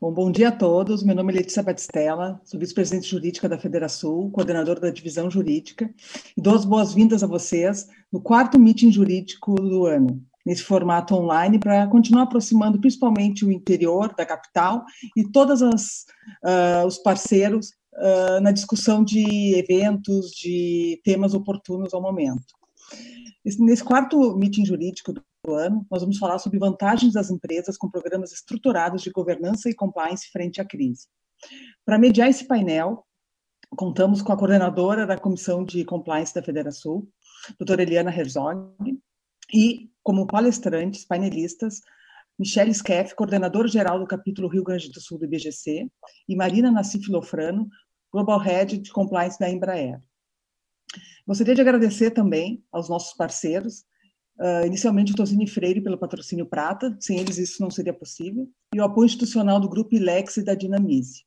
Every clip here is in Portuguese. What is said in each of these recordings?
Bom, bom dia a todos. Meu nome é Letícia Batistella, sou vice-presidente jurídica da Federação, coordenadora da divisão jurídica, e dou as boas-vindas a vocês no quarto meeting jurídico do ano, nesse formato online, para continuar aproximando principalmente o interior da capital e todos uh, os parceiros uh, na discussão de eventos, de temas oportunos ao momento. Nesse quarto meeting jurídico ano, nós vamos falar sobre vantagens das empresas com programas estruturados de governança e compliance frente à crise. Para mediar esse painel, contamos com a coordenadora da Comissão de Compliance da Federação, doutora Eliana Herzog, e, como palestrantes, painelistas, Michelle Skeff, coordenadora geral do capítulo Rio Grande do Sul do IBGC, e Marina Nassif Lofrano, Global Head de Compliance da Embraer. Gostaria de agradecer também aos nossos parceiros, Uh, inicialmente o Tosini Freire pelo patrocínio Prata, sem eles isso não seria possível, e o apoio institucional do Grupo Ilex e da Dinamize.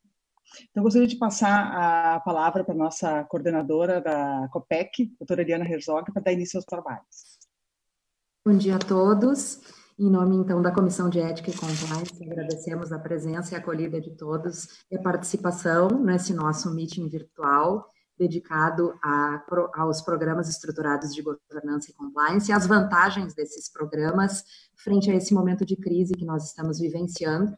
Então, gostaria de passar a palavra para a nossa coordenadora da COPEC, doutora Eliana Herzog, para dar início aos trabalhos. Bom dia a todos. Em nome, então, da Comissão de Ética e Compliance, agradecemos a presença e a acolhida de todos e a participação nesse nosso meeting virtual dedicado a, aos programas estruturados de governança e compliance e as vantagens desses programas frente a esse momento de crise que nós estamos vivenciando.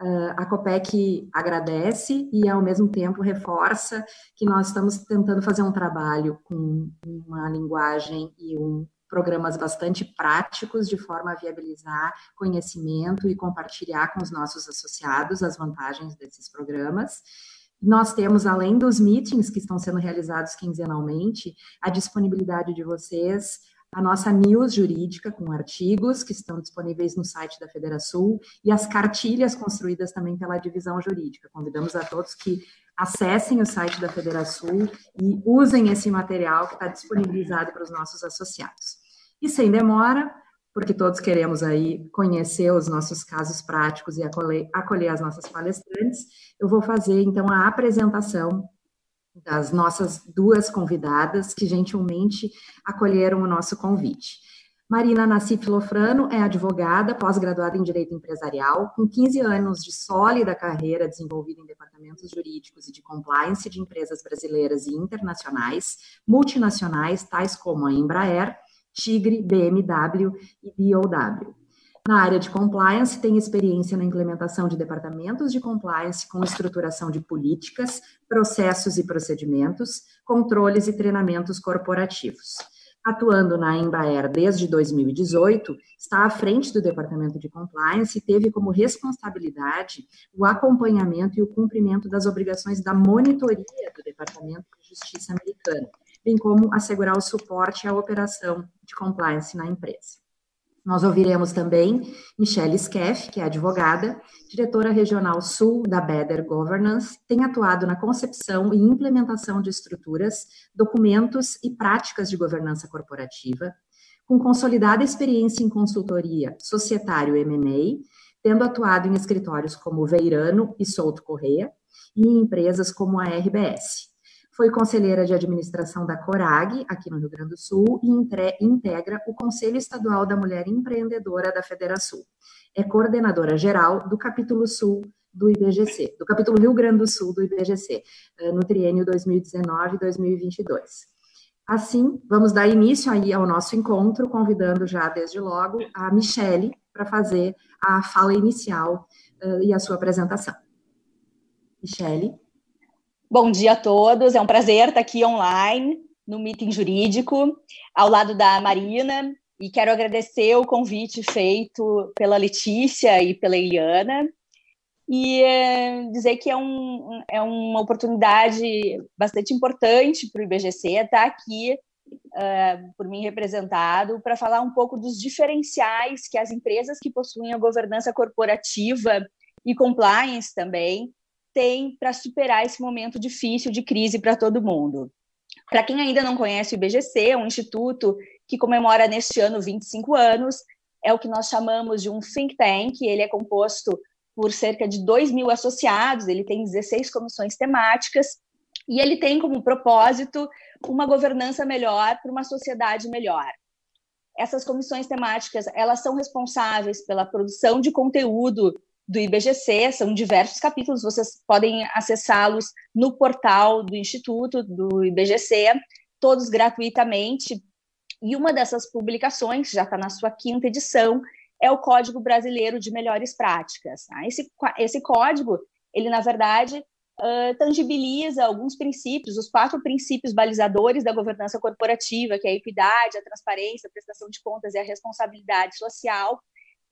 Uh, a COPEC agradece e, ao mesmo tempo, reforça que nós estamos tentando fazer um trabalho com uma linguagem e um, programas bastante práticos, de forma a viabilizar conhecimento e compartilhar com os nossos associados as vantagens desses programas. Nós temos, além dos meetings que estão sendo realizados quinzenalmente, a disponibilidade de vocês, a nossa news jurídica com artigos que estão disponíveis no site da Federação e as cartilhas construídas também pela divisão jurídica. Convidamos a todos que acessem o site da Federação e usem esse material que está disponibilizado para os nossos associados. E sem demora, porque todos queremos aí conhecer os nossos casos práticos e acolher, acolher as nossas palestrantes, eu vou fazer então a apresentação das nossas duas convidadas que gentilmente acolheram o nosso convite. Marina Nassif Lofrano é advogada, pós-graduada em Direito Empresarial, com 15 anos de sólida carreira desenvolvida em departamentos jurídicos e de compliance de empresas brasileiras e internacionais, multinacionais, tais como a Embraer, Tigre, BMW e BOW. Na área de compliance, tem experiência na implementação de departamentos de compliance com estruturação de políticas, processos e procedimentos, controles e treinamentos corporativos. Atuando na Embraer desde 2018, está à frente do departamento de compliance e teve como responsabilidade o acompanhamento e o cumprimento das obrigações da monitoria do Departamento de Justiça americano, bem como assegurar o suporte à operação de compliance na empresa. Nós ouviremos também Michelle Skeff, que é advogada, diretora regional sul da Better Governance, tem atuado na concepção e implementação de estruturas, documentos e práticas de governança corporativa, com consolidada experiência em consultoria societário M&A, tendo atuado em escritórios como Veirano e Souto Correia e em empresas como a RBS. Foi conselheira de administração da Corag, aqui no Rio Grande do Sul, e integra o Conselho Estadual da Mulher Empreendedora da Federação. É coordenadora geral do capítulo Sul do IBGC, do capítulo Rio Grande do Sul do IBGC, eh, no triênio 2019-2022. Assim, vamos dar início aí ao nosso encontro, convidando já desde logo a Michele para fazer a fala inicial uh, e a sua apresentação. Michele. Bom dia a todos, é um prazer estar aqui online no Meeting Jurídico, ao lado da Marina, e quero agradecer o convite feito pela Letícia e pela Eliana, e é, dizer que é, um, é uma oportunidade bastante importante para o IBGC estar aqui, uh, por mim representado, para falar um pouco dos diferenciais que as empresas que possuem a governança corporativa e compliance também tem para superar esse momento difícil de crise para todo mundo. Para quem ainda não conhece o IBGC, é um instituto que comemora neste ano 25 anos, é o que nós chamamos de um think tank, ele é composto por cerca de 2 mil associados, ele tem 16 comissões temáticas, e ele tem como propósito uma governança melhor para uma sociedade melhor. Essas comissões temáticas, elas são responsáveis pela produção de conteúdo do IBGC, são diversos capítulos, vocês podem acessá-los no portal do Instituto, do IBGC, todos gratuitamente. E uma dessas publicações, já está na sua quinta edição, é o Código Brasileiro de Melhores Práticas. Tá? Esse, esse código, ele, na verdade, uh, tangibiliza alguns princípios, os quatro princípios balizadores da governança corporativa, que é a equidade, a transparência, a prestação de contas e a responsabilidade social,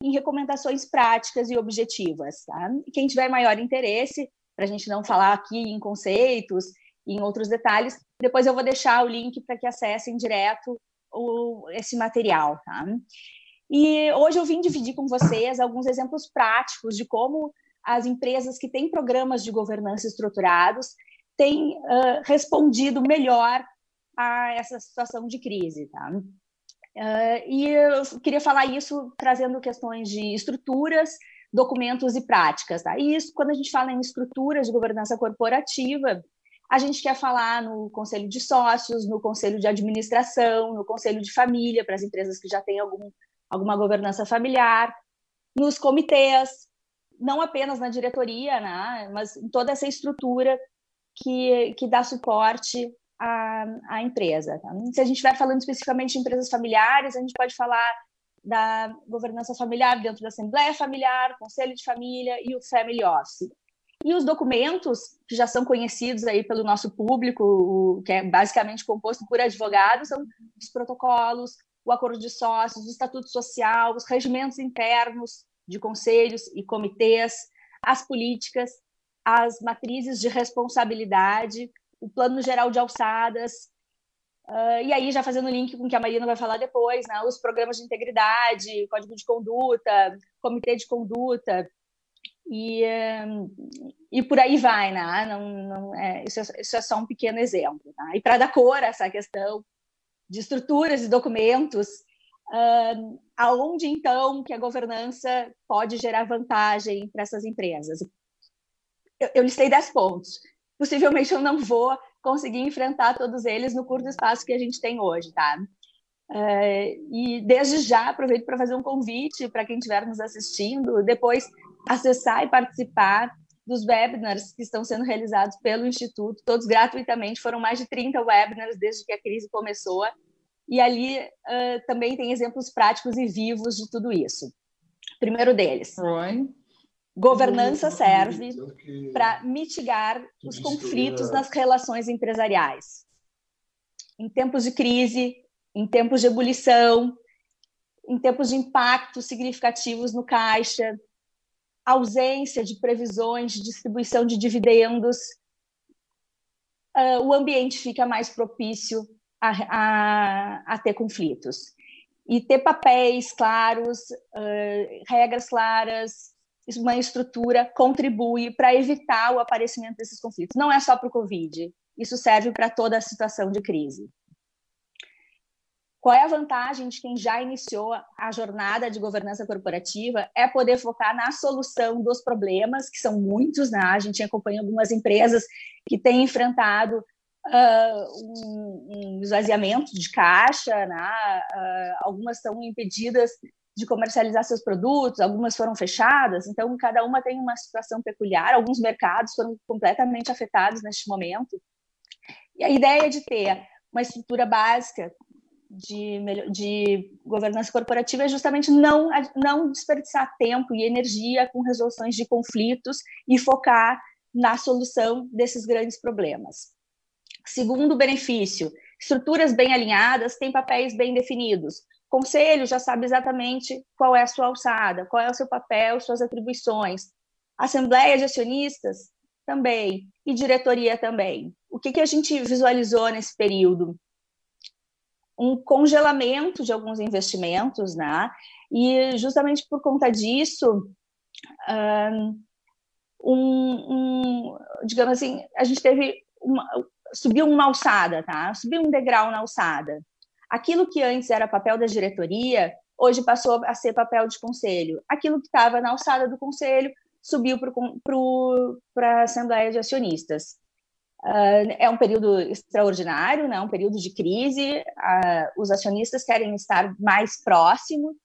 em recomendações práticas e objetivas. Tá? Quem tiver maior interesse, para a gente não falar aqui em conceitos, em outros detalhes, depois eu vou deixar o link para que acessem direto o, esse material. Tá? E hoje eu vim dividir com vocês alguns exemplos práticos de como as empresas que têm programas de governança estruturados têm uh, respondido melhor a essa situação de crise. Tá? Uh, e eu queria falar isso trazendo questões de estruturas, documentos e práticas. Tá? E isso, quando a gente fala em estruturas de governança corporativa, a gente quer falar no conselho de sócios, no conselho de administração, no conselho de família, para as empresas que já têm algum, alguma governança familiar, nos comitês, não apenas na diretoria, né, mas em toda essa estrutura que, que dá suporte a, a empresa. Tá? Se a gente estiver falando especificamente de empresas familiares, a gente pode falar da governança familiar dentro da Assembleia Familiar, Conselho de Família e o Family Office. E os documentos, que já são conhecidos aí pelo nosso público, que é basicamente composto por advogados, são os protocolos, o acordo de sócios, o estatuto social, os regimentos internos de conselhos e comitês, as políticas, as matrizes de responsabilidade, o plano geral de alçadas, uh, e aí já fazendo link com o que a Marina vai falar depois, né, os programas de integridade, código de conduta, comitê de conduta, e, e por aí vai, né? Não, não é, isso, é, isso é só um pequeno exemplo. Tá? E para dar cor a essa questão de estruturas e documentos, uh, aonde então que a governança pode gerar vantagem para essas empresas? Eu, eu listei 10 pontos possivelmente eu não vou conseguir enfrentar todos eles no curto espaço que a gente tem hoje, tá? É, e desde já aproveito para fazer um convite para quem estiver nos assistindo, depois acessar e participar dos webinars que estão sendo realizados pelo Instituto, todos gratuitamente, foram mais de 30 webinars desde que a crise começou, e ali uh, também tem exemplos práticos e vivos de tudo isso. Primeiro deles. Oi. Governança serve para mitigar os conflitos nas relações empresariais. Em tempos de crise, em tempos de ebulição, em tempos de impactos significativos no caixa, ausência de previsões de distribuição de dividendos, uh, o ambiente fica mais propício a, a, a, ter conflitos. E ter papéis claros, uh, regras claras, uma estrutura contribui para evitar o aparecimento desses conflitos. Não é só para o Covid, isso serve para toda a situação de crise. Qual é a vantagem de quem já iniciou a jornada de governança corporativa? É poder focar na solução dos problemas, que são muitos, né? A gente acompanha algumas empresas que têm enfrentado uh, um, um, esvaziamento de caixa, né? Uh, algumas estão impedidas de comercializar seus produtos, algumas foram fechadas, então cada uma tem uma situação peculiar, alguns mercados foram completamente afetados neste momento. E a ideia de ter uma estrutura básica de, de governança corporativa é justamente não, não desperdiçar tempo e energia com resoluções de conflitos e focar na solução desses grandes problemas. Segundo benefício, estruturas bem alinhadas têm papéis bem definidos. Conselho já sabe exatamente qual é a sua alçada, qual é o seu papel, suas atribuições. Assembleia de acionistas também e diretoria também. O que, que a gente visualizou nesse período? Um congelamento de alguns investimentos, né? E justamente por conta disso, um, um, digamos assim, a gente teve uma, subiu uma alçada, tá? Subiu um degrau na alçada. Aquilo que antes era papel da diretoria, hoje passou a ser papel de conselho. Aquilo que estava na alçada do conselho subiu para a Assembleia de Acionistas. Uh, é um período extraordinário, né? um período de crise. Uh, os acionistas querem estar mais próximos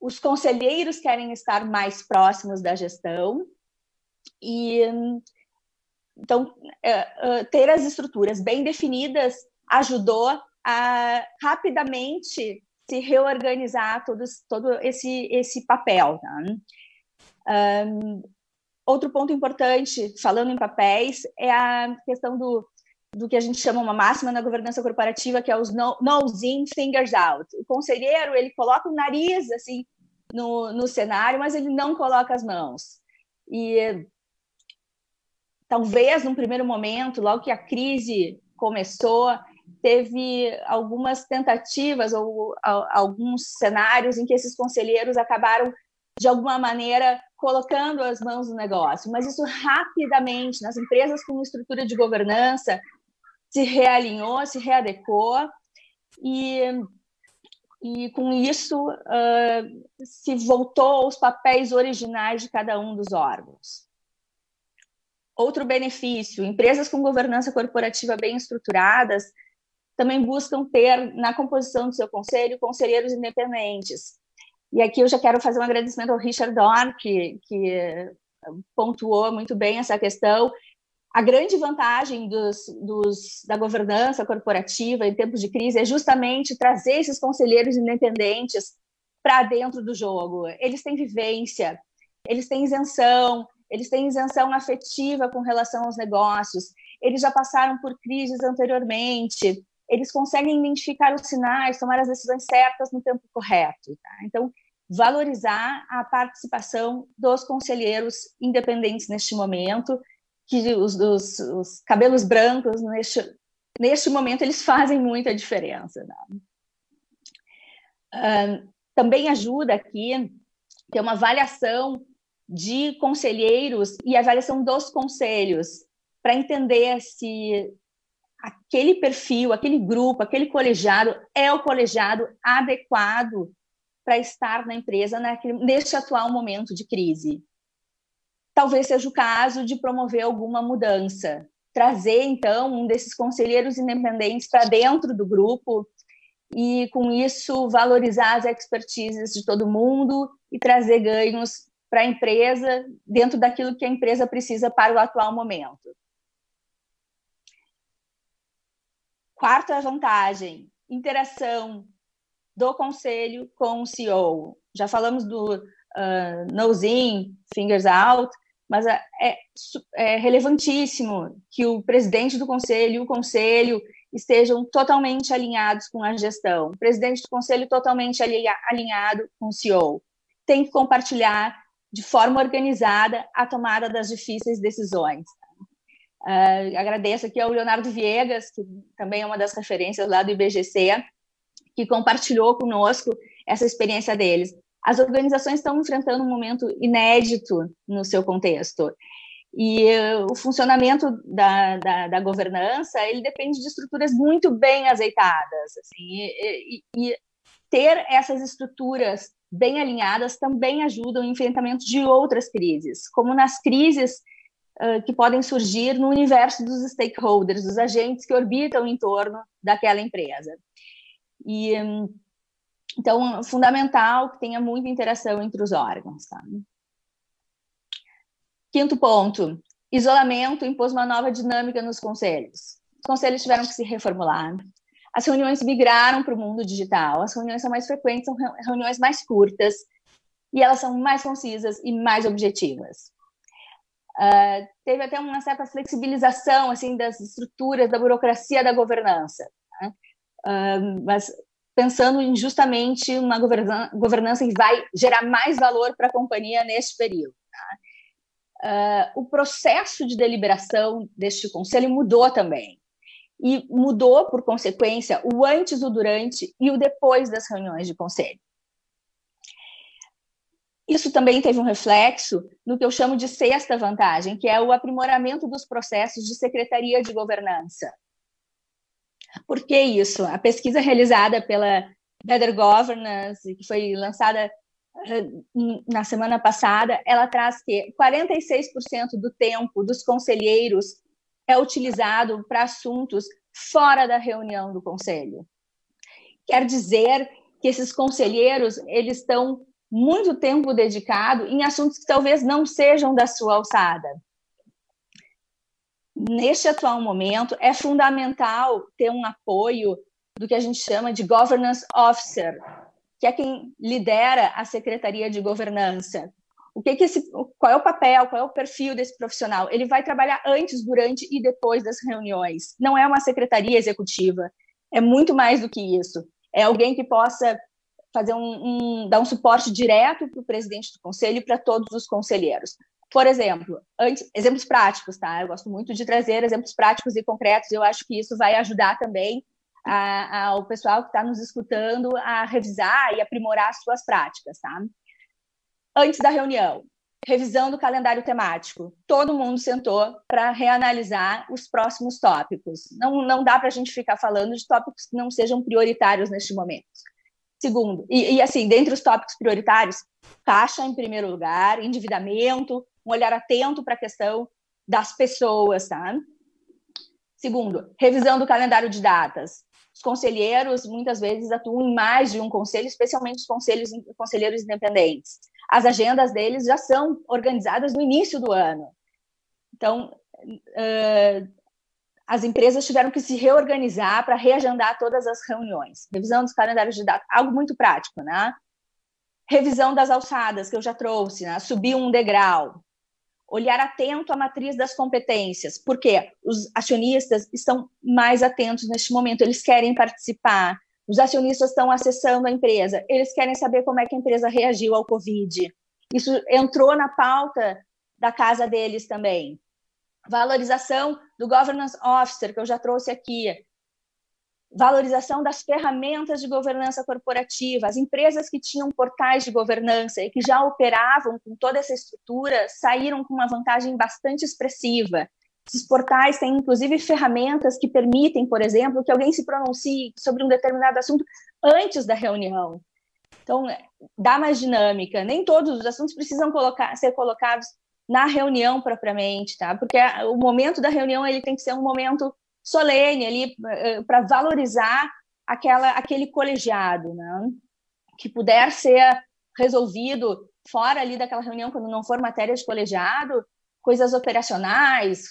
os conselheiros querem estar mais próximos da gestão e então é, ter as estruturas bem definidas ajudou a rapidamente se reorganizar todos, todo esse esse papel. Tá? Um, outro ponto importante, falando em papéis, é a questão do do que a gente chama uma máxima na governança corporativa, que é os nose in, fingers out. O conselheiro, ele coloca o nariz, assim, no, no cenário, mas ele não coloca as mãos. E talvez, num primeiro momento, logo que a crise começou, teve algumas tentativas ou alguns cenários em que esses conselheiros acabaram, de alguma maneira, colocando as mãos no negócio. Mas isso rapidamente, nas empresas com estrutura de governança, se realinhou, se readequou e, e com isso uh, se voltou aos papéis originais de cada um dos órgãos. Outro benefício: empresas com governança corporativa bem estruturadas também buscam ter na composição do seu conselho conselheiros independentes. E aqui eu já quero fazer um agradecimento ao Richard Dorn, que, que pontuou muito bem essa questão a grande vantagem dos, dos, da governança corporativa em tempos de crise é justamente trazer esses conselheiros independentes para dentro do jogo. Eles têm vivência, eles têm isenção, eles têm isenção afetiva com relação aos negócios, eles já passaram por crises anteriormente, eles conseguem identificar os sinais, tomar as decisões certas no tempo correto. Tá? Então, valorizar a participação dos conselheiros independentes neste momento que os, os, os cabelos brancos, neste, neste momento, eles fazem muita diferença. Né? Também ajuda aqui ter uma avaliação de conselheiros e avaliação dos conselhos para entender se aquele perfil, aquele grupo, aquele colegiado é o colegiado adequado para estar na empresa naquele, neste atual momento de crise talvez seja o caso de promover alguma mudança. Trazer, então, um desses conselheiros independentes para dentro do grupo e, com isso, valorizar as expertises de todo mundo e trazer ganhos para a empresa dentro daquilo que a empresa precisa para o atual momento. Quarta vantagem, interação do conselho com o CEO. Já falamos do uh, nose in, fingers out, mas é, é, é relevantíssimo que o presidente do conselho e o conselho estejam totalmente alinhados com a gestão, o presidente do conselho totalmente alinhado com o CEO. Tem que compartilhar de forma organizada a tomada das difíceis decisões. Uh, agradeço aqui ao Leonardo Viegas, que também é uma das referências lá do IBGC, que compartilhou conosco essa experiência deles as organizações estão enfrentando um momento inédito no seu contexto. E uh, o funcionamento da, da, da, governança, ele depende de estruturas muito bem azeitadas. Assim, e, e, e ter essas estruturas bem alinhadas também ajudam no enfrentamento de outras crises, como nas crises que podem surgir no universo dos stakeholders, dos agentes que orbitam em torno daquela empresa. E então, fundamental que tenha muita interação entre os órgãos. Tá? Quinto ponto: isolamento impôs uma nova dinâmica nos conselhos. Os conselhos tiveram que se reformular. As reuniões migraram para o mundo digital. As reuniões são mais frequentes, são reuniões mais curtas e elas são mais concisas e mais objetivas. Uh, teve até uma certa flexibilização assim das estruturas da burocracia da governança. Né? Uh, mas pensando em justamente uma governança que vai gerar mais valor para a companhia neste período. Tá? Uh, o processo de deliberação deste conselho mudou também. E mudou, por consequência, o antes, o durante e o depois das reuniões de conselho. Isso também teve um reflexo no que eu chamo de sexta vantagem, que é o aprimoramento dos processos de secretaria de governança. Por que isso? A pesquisa realizada pela Better Governance, que foi lançada eh, na semana passada, ela traz que 46% do tempo dos conselheiros é utilizado para assuntos fora da reunião do conselho. Quer dizer que esses conselheiros eles estão muito tempo dedicado em assuntos que talvez não sejam da sua alçada. Neste atual momento, é fundamental ter um apoio do que a gente chama de governance officer, que é quem lidera a secretaria de governança. O que, que esse, qual é o papel, qual é o perfil desse profissional? Ele vai trabalhar antes, durante e depois das reuniões. Não é uma secretaria executiva, é muito mais do que isso. É alguém que possa fazer um, um dar um suporte direto para o presidente do conselho e para todos os conselheiros. Por exemplo, antes, exemplos práticos, tá? Eu gosto muito de trazer exemplos práticos e concretos. Eu acho que isso vai ajudar também ao pessoal que está nos escutando a revisar e aprimorar as suas práticas, tá? Antes da reunião, revisão do calendário temático. Todo mundo sentou para reanalisar os próximos tópicos. Não, não dá para a gente ficar falando de tópicos que não sejam prioritários neste momento. Segundo, e, e assim, dentre os tópicos prioritários, taxa em primeiro lugar, endividamento, um olhar atento para a questão das pessoas, tá? Segundo, revisão do calendário de datas. Os conselheiros muitas vezes atuam em mais de um conselho, especialmente os conselhos, conselheiros independentes. As agendas deles já são organizadas no início do ano. Então, uh, as empresas tiveram que se reorganizar para reagendar todas as reuniões. Revisão dos calendários de datas, algo muito prático, né? Revisão das alçadas, que eu já trouxe, né? subir um degrau olhar atento à matriz das competências, porque os acionistas estão mais atentos neste momento, eles querem participar, os acionistas estão acessando a empresa, eles querem saber como é que a empresa reagiu ao Covid. Isso entrou na pauta da casa deles também. Valorização do governance officer, que eu já trouxe aqui, valorização das ferramentas de governança corporativa. As empresas que tinham portais de governança e que já operavam com toda essa estrutura saíram com uma vantagem bastante expressiva. Esses portais têm, inclusive, ferramentas que permitem, por exemplo, que alguém se pronuncie sobre um determinado assunto antes da reunião. Então, dá mais dinâmica. Nem todos os assuntos precisam colocar, ser colocados na reunião propriamente, tá? Porque o momento da reunião ele tem que ser um momento solene ali eh, para valorizar aquela, aquele colegiado, né? que puder ser resolvido fora ali daquela reunião, quando não for matéria de colegiado, coisas operacionais,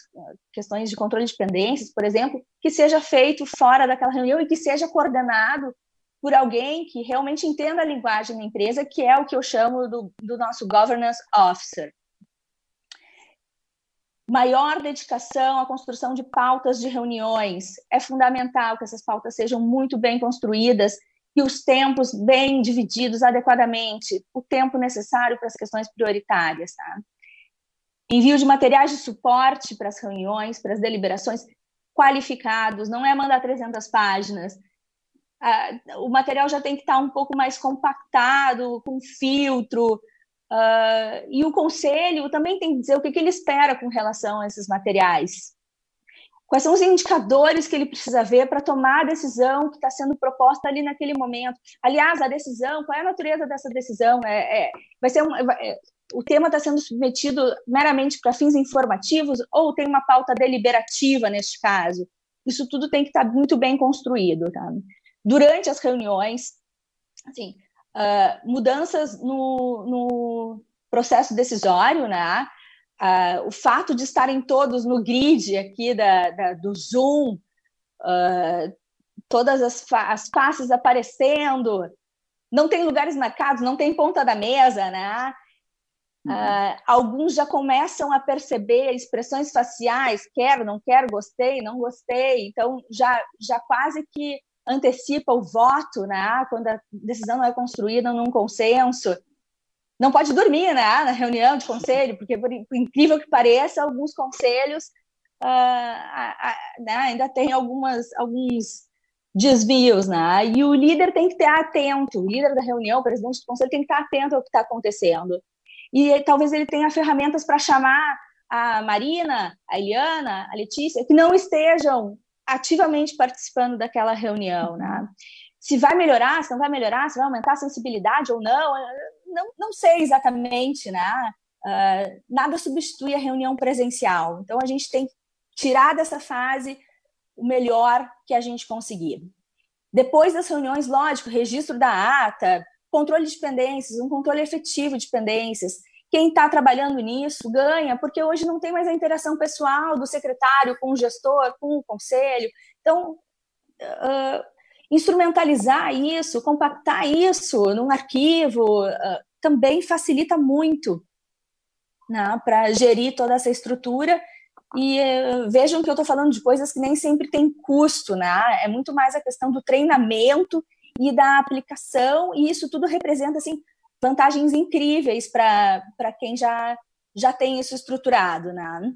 questões de controle de pendências, por exemplo, que seja feito fora daquela reunião e que seja coordenado por alguém que realmente entenda a linguagem da empresa, que é o que eu chamo do, do nosso governance officer maior dedicação à construção de pautas de reuniões. É fundamental que essas pautas sejam muito bem construídas e os tempos bem divididos adequadamente, o tempo necessário para as questões prioritárias. Tá? Envio de materiais de suporte para as reuniões, para as deliberações, qualificados, não é mandar 300 páginas. Ah, o material já tem que estar um pouco mais compactado, com filtro, Uh, e o conselho também tem que dizer o que, que ele espera com relação a esses materiais. Quais são os indicadores que ele precisa ver para tomar a decisão que está sendo proposta ali naquele momento? Aliás, a decisão, qual é a natureza dessa decisão? É, é vai ser um, é, o tema está sendo submetido meramente para fins informativos ou tem uma pauta deliberativa neste caso? Isso tudo tem que estar tá muito bem construído. Tá? Durante as reuniões, assim, uh, mudanças no, no, processo decisório, né? Uh, o fato de estarem todos no grid aqui da, da do Zoom, uh, todas as, fa as faces aparecendo, não tem lugares marcados, não tem ponta da mesa, né? Uhum. Uh, alguns já começam a perceber expressões faciais, quero, não quero, gostei, não gostei, então já, já quase que antecipa o voto, né? Quando a decisão não é construída num consenso. Não pode dormir, né? Na reunião de conselho, porque por, incrível que pareça, alguns conselhos uh, né? ainda tem algumas alguns desvios, né? E o líder tem que estar atento. O líder da reunião, o presidente do conselho, tem que estar atento ao que está acontecendo. E talvez ele tenha ferramentas para chamar a Marina, a Eliana, a Letícia, que não estejam ativamente participando daquela reunião, né? Se vai melhorar, se não vai melhorar, se vai aumentar a sensibilidade ou não, não, não sei exatamente, né? Uh, nada substitui a reunião presencial. Então, a gente tem que tirar dessa fase o melhor que a gente conseguir. Depois das reuniões, lógico, registro da ata, controle de dependências, um controle efetivo de dependências. Quem está trabalhando nisso ganha, porque hoje não tem mais a interação pessoal do secretário com o gestor, com o conselho. Então, uh, instrumentalizar isso, compactar isso num arquivo, uh, também facilita muito né, para gerir toda essa estrutura. E uh, vejam que eu estou falando de coisas que nem sempre tem custo, né? É muito mais a questão do treinamento e da aplicação, e isso tudo representa assim vantagens incríveis para quem já, já tem isso estruturado, né?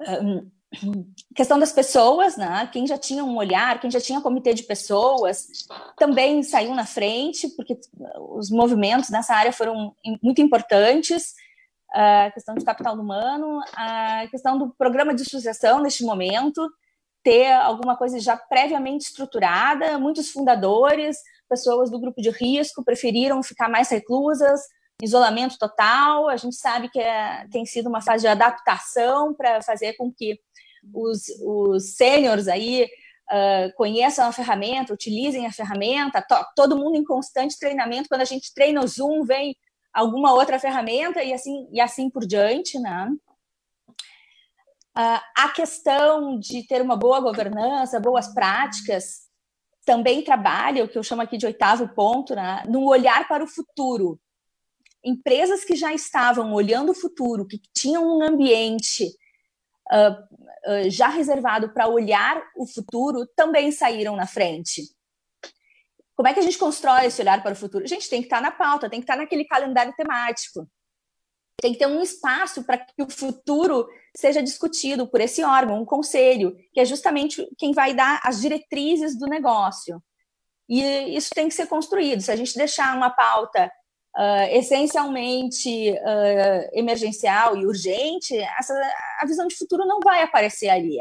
Um, questão das pessoas, né? Quem já tinha um olhar, quem já tinha comitê de pessoas, também saiu na frente, porque os movimentos nessa área foram muito importantes. A questão de capital humano, a questão do programa de sucessão neste momento, ter alguma coisa já previamente estruturada. Muitos fundadores, pessoas do grupo de risco, preferiram ficar mais reclusas, isolamento total. A gente sabe que é, tem sido uma fase de adaptação para fazer com que os, os sêniores aí uh, conheçam a ferramenta, utilizem a ferramenta, to, todo mundo em constante treinamento. Quando a gente treina o Zoom, vem alguma outra ferramenta e assim, e assim por diante, né? Uh, a questão de ter uma boa governança, boas práticas, também trabalha, o que eu chamo aqui de oitavo ponto, né, no olhar para o futuro. Empresas que já estavam olhando o futuro, que tinham um ambiente uh, uh, já reservado para olhar o futuro, também saíram na frente. Como é que a gente constrói esse olhar para o futuro? A gente tem que estar na pauta, tem que estar naquele calendário temático. Tem que ter um espaço para que o futuro seja discutido por esse órgão, um conselho, que é justamente quem vai dar as diretrizes do negócio. E isso tem que ser construído. Se a gente deixar uma pauta uh, essencialmente uh, emergencial e urgente, essa, a visão de futuro não vai aparecer ali.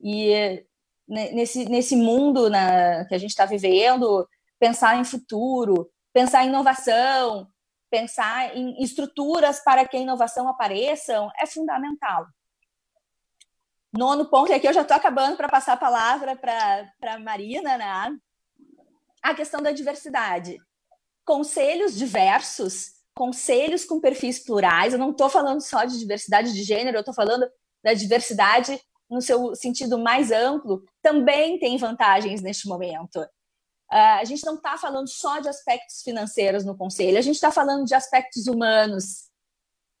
E nesse, nesse mundo na, que a gente está vivendo, pensar em futuro, pensar em inovação, pensar em estruturas para que a inovação apareça é fundamental. Nono ponto, e aqui eu já estou acabando para passar a palavra para a Marina, né? A questão da diversidade conselhos diversos, conselhos com perfis plurais. Eu não estou falando só de diversidade de gênero, eu estou falando da diversidade no seu sentido mais amplo, também tem vantagens neste momento. Uh, a gente não está falando só de aspectos financeiros no conselho, a gente está falando de aspectos humanos.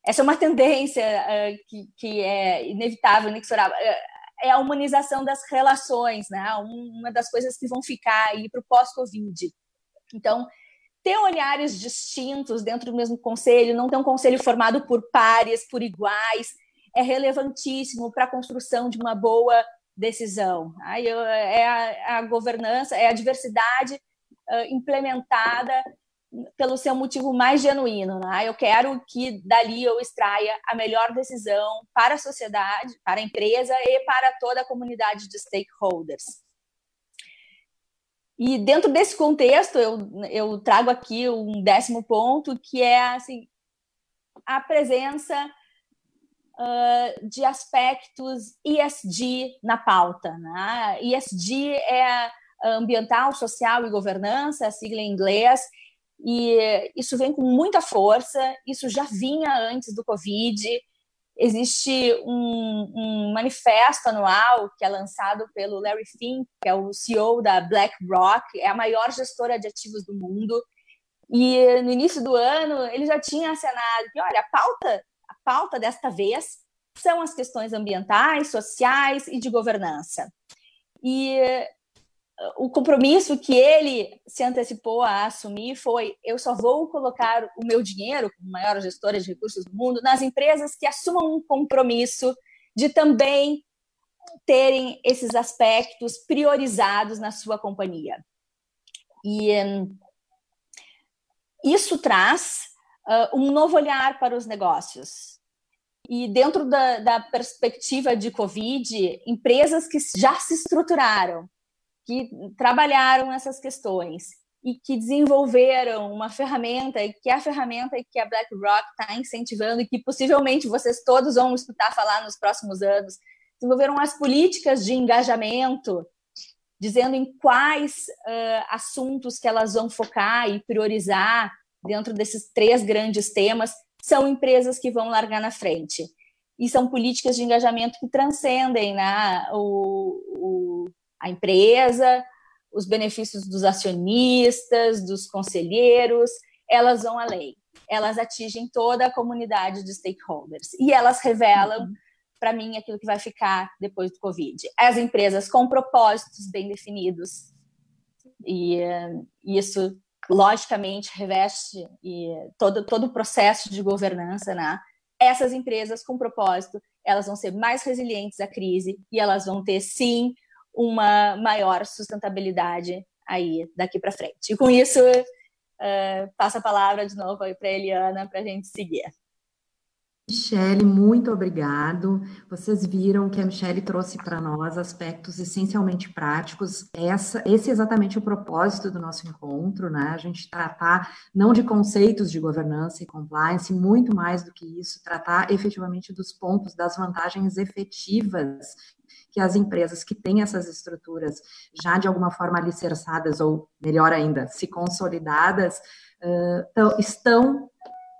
Essa é uma tendência uh, que, que, é inevitável, inexorável. Uh, é a humanização das relações, né? Uma das coisas que vão ficar aí para o pós-Covid. Então, ter olhares distintos dentro do mesmo conselho, não ter um conselho formado por pares, por iguais, é relevantíssimo para a construção de uma boa decisão. Aí é a, a governança, é a diversidade uh, implementada pelo seu motivo mais genuíno. Né? Eu quero que dali eu extraia a melhor decisão para a sociedade, para a empresa e para toda a comunidade de stakeholders. E dentro desse contexto, eu, eu trago aqui um décimo ponto, que é assim, a presença uh, de aspectos ESG na pauta. Né? ESG é ambiental, social e governança, a sigla em inglês, e isso vem com muita força, isso já vinha antes do Covid, existe um, um, manifesto anual que é lançado pelo Larry Fink, que é o CEO da BlackRock, é a maior gestora de ativos do mundo. E no início do ano ele já tinha acenado que, olha, a pauta, pauta desta vez são as questões ambientais, sociais e de governança. E o compromisso que ele se antecipou a assumir foi: eu só vou colocar o meu dinheiro, como maior gestora de recursos do mundo, nas empresas que assumam um compromisso de também terem esses aspectos priorizados na sua companhia. E isso traz uh, um novo olhar para os negócios. E dentro da, da perspectiva de Covid, empresas que já se estruturaram, que trabalharam essas questões e que desenvolveram uma ferramenta, que é a ferramenta que a BlackRock está incentivando e que possivelmente vocês todos vão escutar falar nos próximos anos, desenvolveram as políticas de engajamento, dizendo em quais uh, assuntos que elas vão focar e priorizar dentro desses três grandes temas, são empresas que vão largar na frente. E são políticas de engajamento que transcendem né, o, o, a empresa, os benefícios dos acionistas, dos conselheiros, elas vão além. Elas atingem toda a comunidade de stakeholders e elas revelam uhum para mim, aquilo que vai ficar depois do Covid. As empresas com propósitos bem definidos, e uh, isso, logicamente, reveste e todo, todo o processo de governança, né? Essas empresas com propósito, elas vão ser mais resilientes à crise e elas vão ter, sim, uma maior sustentabilidade aí daqui para frente. E com isso, uh, passo a palavra de novo aí para Eliana para a gente seguir. Michele, muito obrigado. Vocês viram que a Michele trouxe para nós aspectos essencialmente práticos. Essa, esse é exatamente o propósito do nosso encontro, né? A gente tratar não de conceitos de governança e compliance, muito mais do que isso, tratar efetivamente dos pontos, das vantagens efetivas que as empresas que têm essas estruturas já de alguma forma alicerçadas, ou melhor ainda, se consolidadas, uh, estão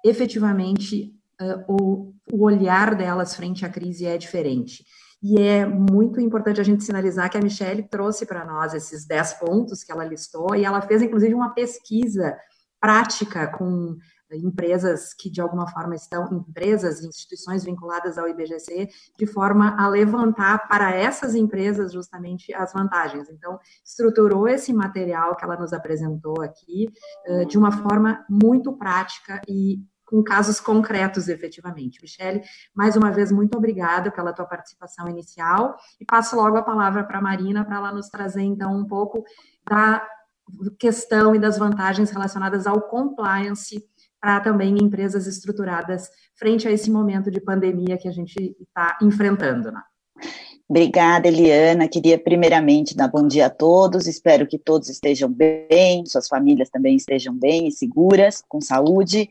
efetivamente uh, o, o olhar delas frente à crise é diferente. E é muito importante a gente sinalizar que a Michelle trouxe para nós esses 10 pontos que ela listou, e ela fez, inclusive, uma pesquisa prática com empresas que de alguma forma estão, empresas, instituições vinculadas ao IBGC, de forma a levantar para essas empresas justamente as vantagens. Então, estruturou esse material que ela nos apresentou aqui de uma forma muito prática e com casos concretos, efetivamente. Michele, mais uma vez, muito obrigada pela tua participação inicial e passo logo a palavra para a Marina para ela nos trazer, então, um pouco da questão e das vantagens relacionadas ao compliance para também empresas estruturadas frente a esse momento de pandemia que a gente está enfrentando. Né? Obrigada, Eliana. Queria primeiramente dar bom dia a todos. Espero que todos estejam bem, suas famílias também estejam bem e seguras, com saúde.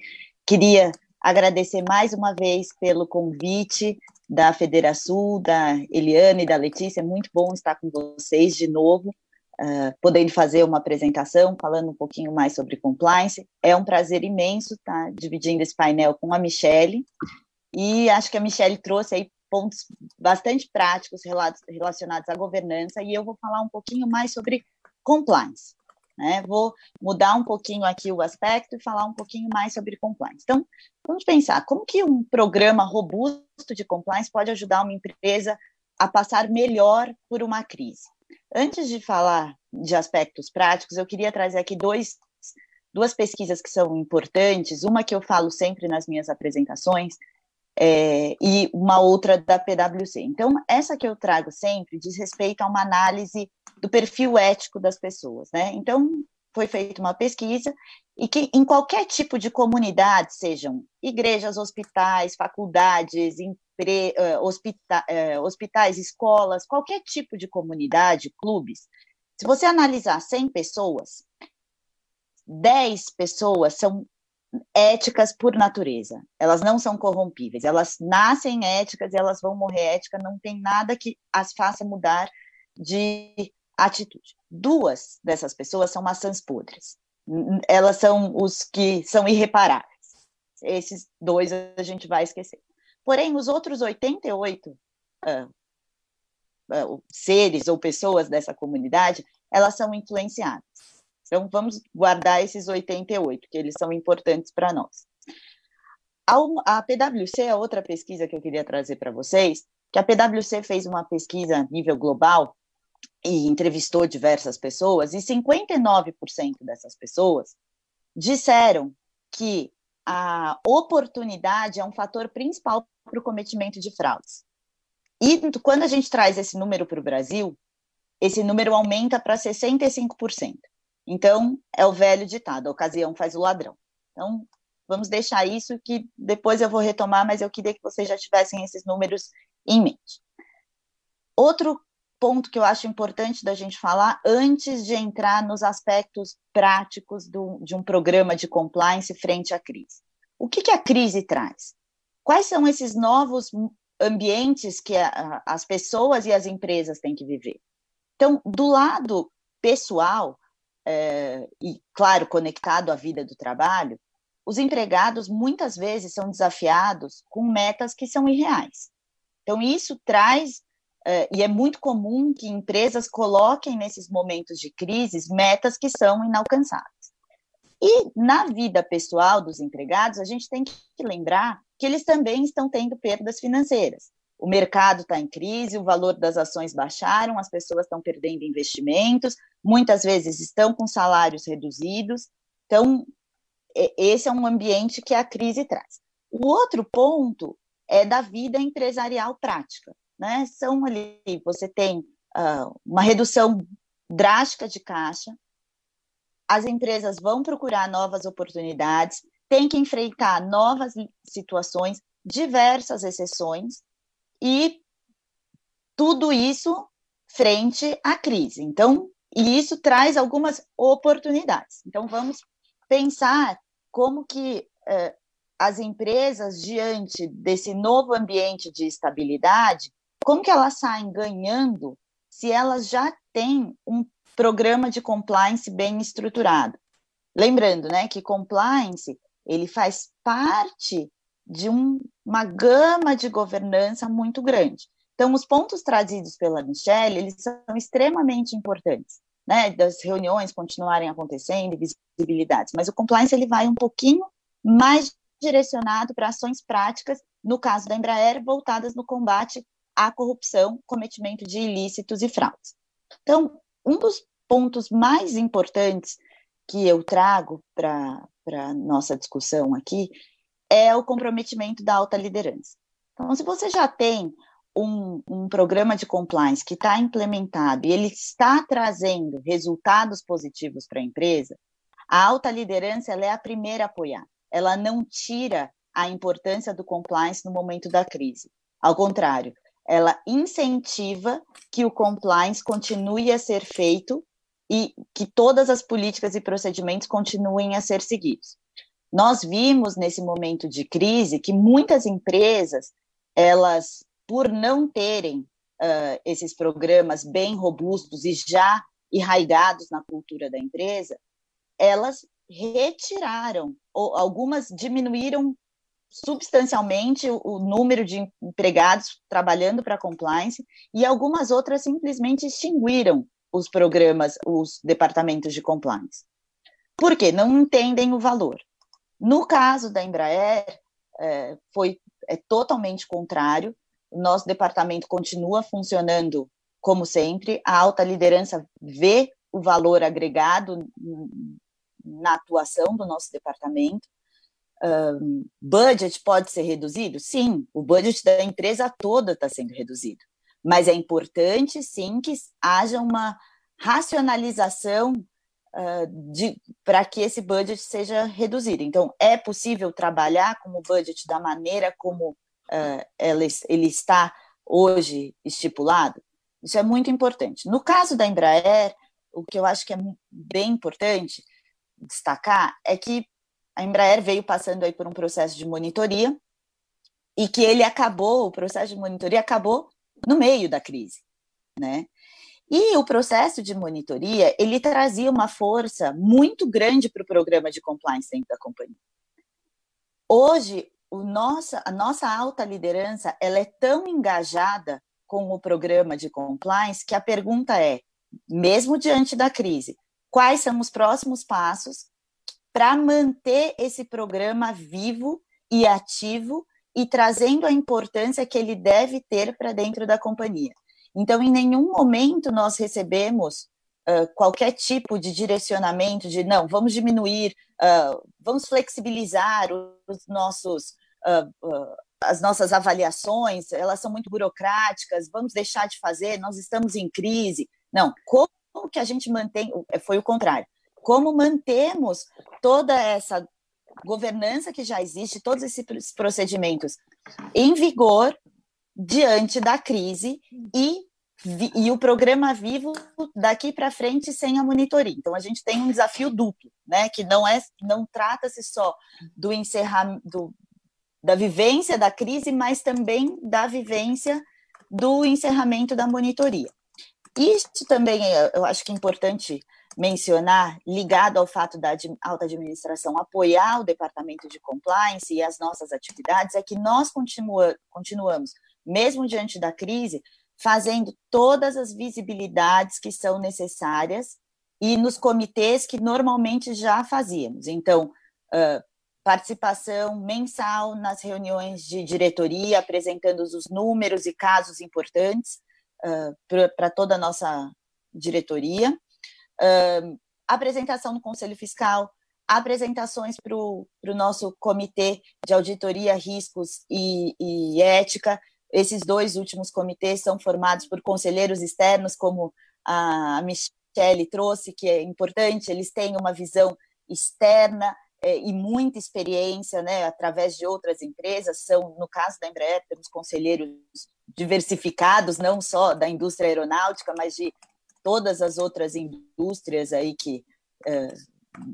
Queria agradecer mais uma vez pelo convite da Federação, da Eliane e da Letícia. É muito bom estar com vocês de novo, uh, podendo fazer uma apresentação, falando um pouquinho mais sobre compliance. É um prazer imenso estar dividindo esse painel com a Michelle. E acho que a Michelle trouxe aí pontos bastante práticos relacionados à governança, e eu vou falar um pouquinho mais sobre compliance. Né? Vou mudar um pouquinho aqui o aspecto e falar um pouquinho mais sobre compliance. Então, vamos pensar, como que um programa robusto de compliance pode ajudar uma empresa a passar melhor por uma crise? Antes de falar de aspectos práticos, eu queria trazer aqui dois, duas pesquisas que são importantes, uma que eu falo sempre nas minhas apresentações, é, e uma outra da PwC. Então, essa que eu trago sempre diz respeito a uma análise do perfil ético das pessoas, né? Então, foi feita uma pesquisa e que em qualquer tipo de comunidade, sejam igrejas, hospitais, faculdades, empre, uh, hospita, uh, hospitais, escolas, qualquer tipo de comunidade, clubes, se você analisar 100 pessoas, 10 pessoas são éticas por natureza. Elas não são corrompíveis. Elas nascem éticas e elas vão morrer ética. Não tem nada que as faça mudar de atitude. Duas dessas pessoas são maçãs podres. Elas são os que são irreparáveis. Esses dois a gente vai esquecer. Porém, os outros 88 uh, uh, seres ou pessoas dessa comunidade, elas são influenciadas. Então, vamos guardar esses 88, que eles são importantes para nós. A PwC, a outra pesquisa que eu queria trazer para vocês, que a PwC fez uma pesquisa a nível global e entrevistou diversas pessoas, e 59% dessas pessoas disseram que a oportunidade é um fator principal para o cometimento de fraudes. E quando a gente traz esse número para o Brasil, esse número aumenta para 65%. Então, é o velho ditado: a ocasião faz o ladrão. Então, vamos deixar isso que depois eu vou retomar, mas eu queria que vocês já tivessem esses números em mente. Outro ponto que eu acho importante da gente falar antes de entrar nos aspectos práticos do, de um programa de compliance frente à crise. O que, que a crise traz? Quais são esses novos ambientes que a, as pessoas e as empresas têm que viver? Então, do lado pessoal, é, e, claro, conectado à vida do trabalho, os empregados muitas vezes são desafiados com metas que são irreais. Então, isso traz, é, e é muito comum que empresas coloquem nesses momentos de crise metas que são inalcançáveis. E na vida pessoal dos empregados, a gente tem que lembrar que eles também estão tendo perdas financeiras. O mercado está em crise, o valor das ações baixaram, as pessoas estão perdendo investimentos, muitas vezes estão com salários reduzidos. Então, esse é um ambiente que a crise traz. O outro ponto é da vida empresarial prática. Né? São ali, você tem uh, uma redução drástica de caixa, as empresas vão procurar novas oportunidades, tem que enfrentar novas situações, diversas exceções, e tudo isso frente à crise. Então, e isso traz algumas oportunidades. Então, vamos pensar como que eh, as empresas, diante desse novo ambiente de estabilidade, como que elas saem ganhando se elas já têm um programa de compliance bem estruturado. Lembrando, né, que compliance ele faz parte de um, uma gama de governança muito grande. Então, os pontos trazidos pela Michelle, eles são extremamente importantes, né, das reuniões continuarem acontecendo, visibilidades, mas o compliance ele vai um pouquinho mais direcionado para ações práticas, no caso da Embraer, voltadas no combate à corrupção, cometimento de ilícitos e fraudes. Então, um dos pontos mais importantes que eu trago para a nossa discussão aqui é o comprometimento da alta liderança. Então, se você já tem um, um programa de compliance que está implementado e ele está trazendo resultados positivos para a empresa, a alta liderança ela é a primeira a apoiar. Ela não tira a importância do compliance no momento da crise. Ao contrário, ela incentiva que o compliance continue a ser feito e que todas as políticas e procedimentos continuem a ser seguidos. Nós vimos nesse momento de crise que muitas empresas, elas, por não terem uh, esses programas bem robustos e já arraigados na cultura da empresa, elas retiraram, ou algumas diminuíram substancialmente o, número de empregados trabalhando para compliance e algumas outras simplesmente extinguiram os programas, os departamentos de compliance. Por quê? Não entendem o valor. No caso da Embraer, é, foi é totalmente contrário. Nosso departamento continua funcionando como sempre. A alta liderança vê o valor agregado na atuação do nosso departamento. Um, budget pode ser reduzido? Sim, o budget da empresa toda está sendo reduzido. Mas é importante, sim, que haja uma racionalização uh, para que esse budget seja reduzido. Então, é possível trabalhar com o budget da maneira como uh, ele, ele está hoje estipulado? Isso é muito importante. No caso da Embraer, o que eu acho que é bem importante destacar é que a Embraer veio passando aí por um processo de monitoria e que ele acabou, o processo de monitoria acabou no meio da crise, né? E o processo de monitoria, ele trazia uma força muito grande para o programa de compliance dentro da companhia. Hoje, o nossa, a nossa alta liderança, ela é tão engajada com o programa de compliance que a pergunta é, mesmo diante da crise, quais são os próximos passos para manter esse programa vivo e ativo e trazendo a importância que ele deve ter para dentro da companhia. Então, em nenhum momento nós recebemos uh, qualquer tipo de direcionamento de não, vamos diminuir, uh, vamos flexibilizar os nossos uh, as nossas avaliações, elas são muito burocráticas, vamos deixar de fazer, nós estamos em crise. Não, como que a gente mantém, foi o contrário, como mantemos toda essa governança que já existe, todos esses procedimentos em vigor diante da crise e, e o programa vivo daqui para frente sem a monitoria. Então a gente tem um desafio duplo, né? Que não é, não trata-se só do encerramento da vivência da crise, mas também da vivência do encerramento da monitoria. Isso também eu acho que é importante mencionar, ligado ao fato da alta administração apoiar o departamento de compliance e as nossas atividades, é que nós continua, continuamos, mesmo diante da crise, fazendo todas as visibilidades que são necessárias e nos comitês que normalmente já fazíamos. Então, uh, participação mensal nas reuniões de diretoria, apresentando os números e casos importantes uh, para toda a nossa diretoria, uh, apresentação no Conselho Fiscal, apresentações para o nosso comitê de auditoria, riscos e, e ética. Esses dois últimos comitês são formados por conselheiros externos, como a Michelle trouxe, que é importante, eles têm uma visão externa é, e muita experiência, né, através de outras empresas, são, no caso da Embraer, temos conselheiros diversificados, não só da indústria aeronáutica, mas de todas as outras indústrias aí que é,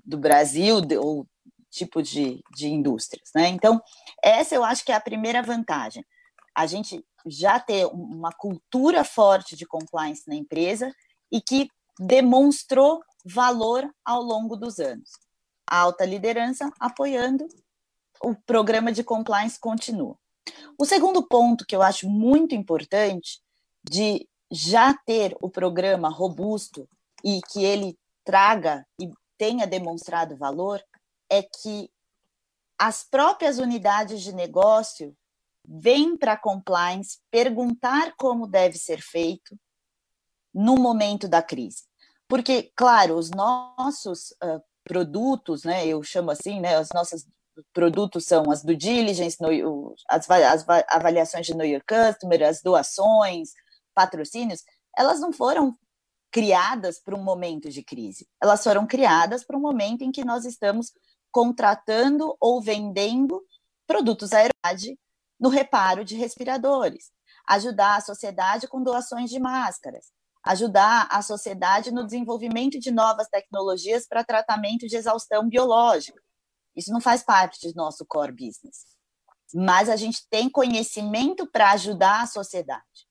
do Brasil, ou tipo de, de indústrias, né? Então, essa eu acho que é a primeira vantagem. A gente já ter uma cultura forte de compliance na empresa e que demonstrou valor ao longo dos anos a alta liderança apoiando, o programa de compliance continua. O segundo ponto que eu acho muito importante de já ter o programa robusto e que ele traga e tenha demonstrado valor é que as próprias unidades de negócio vêm para a compliance perguntar como deve ser feito no momento da crise. Porque, claro, os nossos uh, produtos, né? Eu chamo assim, né? Os nossos produtos são as do diligence, no, as, as avaliações de know your customer, as doações, patrocínios, elas não foram criadas para um momento de crise. Elas foram criadas para um momento em que nós estamos contratando ou vendendo produtos aeronáuticos no reparo de respiradores, ajudar a sociedade com doações de máscaras, ajudar a sociedade no desenvolvimento de novas tecnologias para tratamento de exaustão biológica. Isso não faz parte do nosso core business. Mas a gente tem conhecimento para ajudar a sociedade.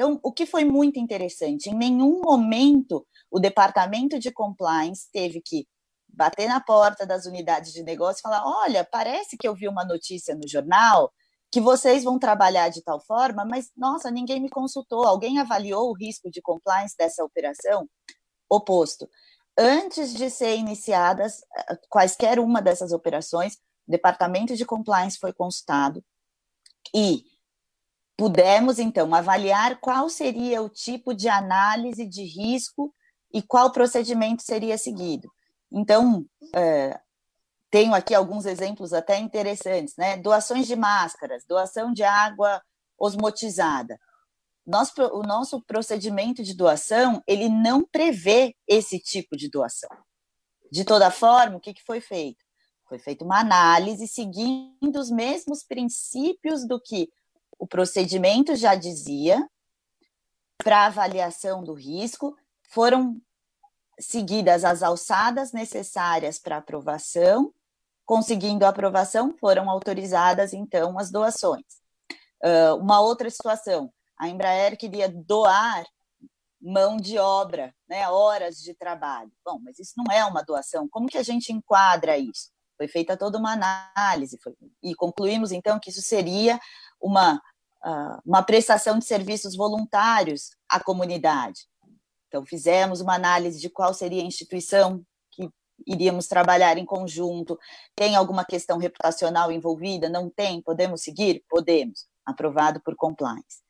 Então, o que foi muito interessante, em nenhum momento o departamento de compliance teve que bater na porta das unidades de negócio e falar: olha, parece que eu vi uma notícia no jornal que vocês vão trabalhar de tal forma, mas nossa, ninguém me consultou, alguém avaliou o risco de compliance dessa operação? Oposto. Antes de ser iniciadas eh, quaisquer uma dessas operações, o departamento de compliance foi consultado e pudemos então avaliar qual seria o tipo de análise de risco e qual procedimento seria seguido. Então, é, tenho aqui alguns exemplos até interessantes, né? Doações de máscaras, doação de água osmotizada. Nosso, o nosso procedimento de doação, ele não prevê esse tipo de doação. De toda forma, o que, que foi feito? Foi feita uma análise seguindo os mesmos princípios do que o procedimento já dizia para avaliação do risco, foram seguidas as alçadas necessárias para aprovação Conseguindo a aprovação, foram autorizadas, então, as doações. Uh, uma outra situação, a Embraer queria doar mão de obra, né, horas de trabalho. Bom, mas isso não é uma doação. Como que a gente enquadra isso? Foi feita toda uma análise foi, e concluímos então que isso seria uma, uma prestação de serviços voluntários à comunidade. Então fizemos uma análise de qual seria a instituição iríamos trabalhar em conjunto? Tem alguma questão reputacional envolvida? Não tem? Podemos seguir? Podemos. Aprovado por compliance.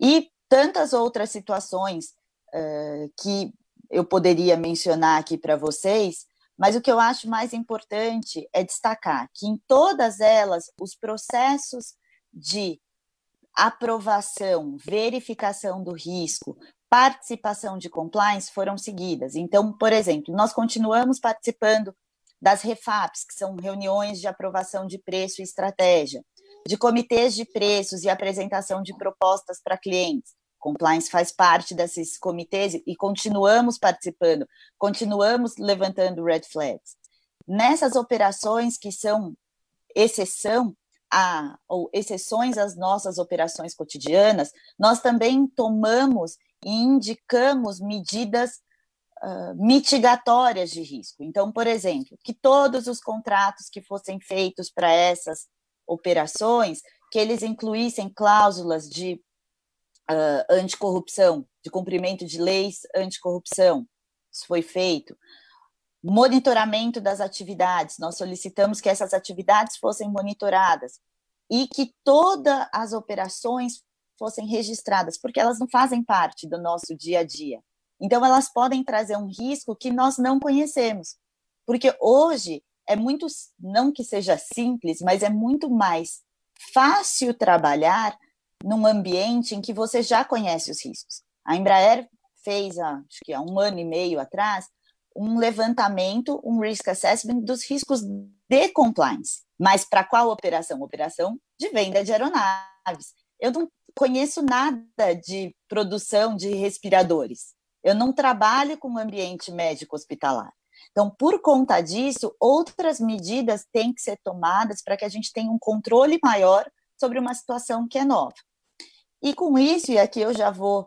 E tantas outras situações uh, que eu poderia mencionar aqui para vocês, mas o que eu acho mais importante é destacar que em todas elas, os processos de aprovação, verificação do risco, participação de compliance foram seguidas. Então, por exemplo, nós continuamos participando das REFAPs, que são reuniões de aprovação de preço e estratégia, de comitês de preços e apresentação de propostas para clientes. Compliance faz parte desses comitês e continuamos participando, continuamos levantando red flags. Nessas operações que são exceção, a, ou exceções às nossas operações cotidianas, nós também tomamos e indicamos medidas uh, mitigatórias de risco. Então, por exemplo, que todos os contratos que fossem feitos para essas operações, que eles incluíssem cláusulas de uh, anticorrupção, de cumprimento de leis anticorrupção. Isso foi feito. Monitoramento das atividades, nós solicitamos que essas atividades fossem monitoradas e que todas as operações fossem registradas, porque elas não fazem parte do nosso dia a dia. Então, elas podem trazer um risco que nós não conhecemos. Porque hoje é muito, não que seja simples, mas é muito mais fácil trabalhar num ambiente em que você já conhece os riscos. A Embraer fez, acho que há um ano e meio atrás, um levantamento, um risk assessment dos riscos de compliance. Mas para qual operação? Operação de venda de aeronaves. Eu não conheço nada de produção de respiradores. Eu não trabalho com ambiente médico hospitalar. Então, por conta disso, outras medidas têm que ser tomadas para que a gente tenha um controle maior sobre uma situação que é nova. E com isso, e aqui eu já vou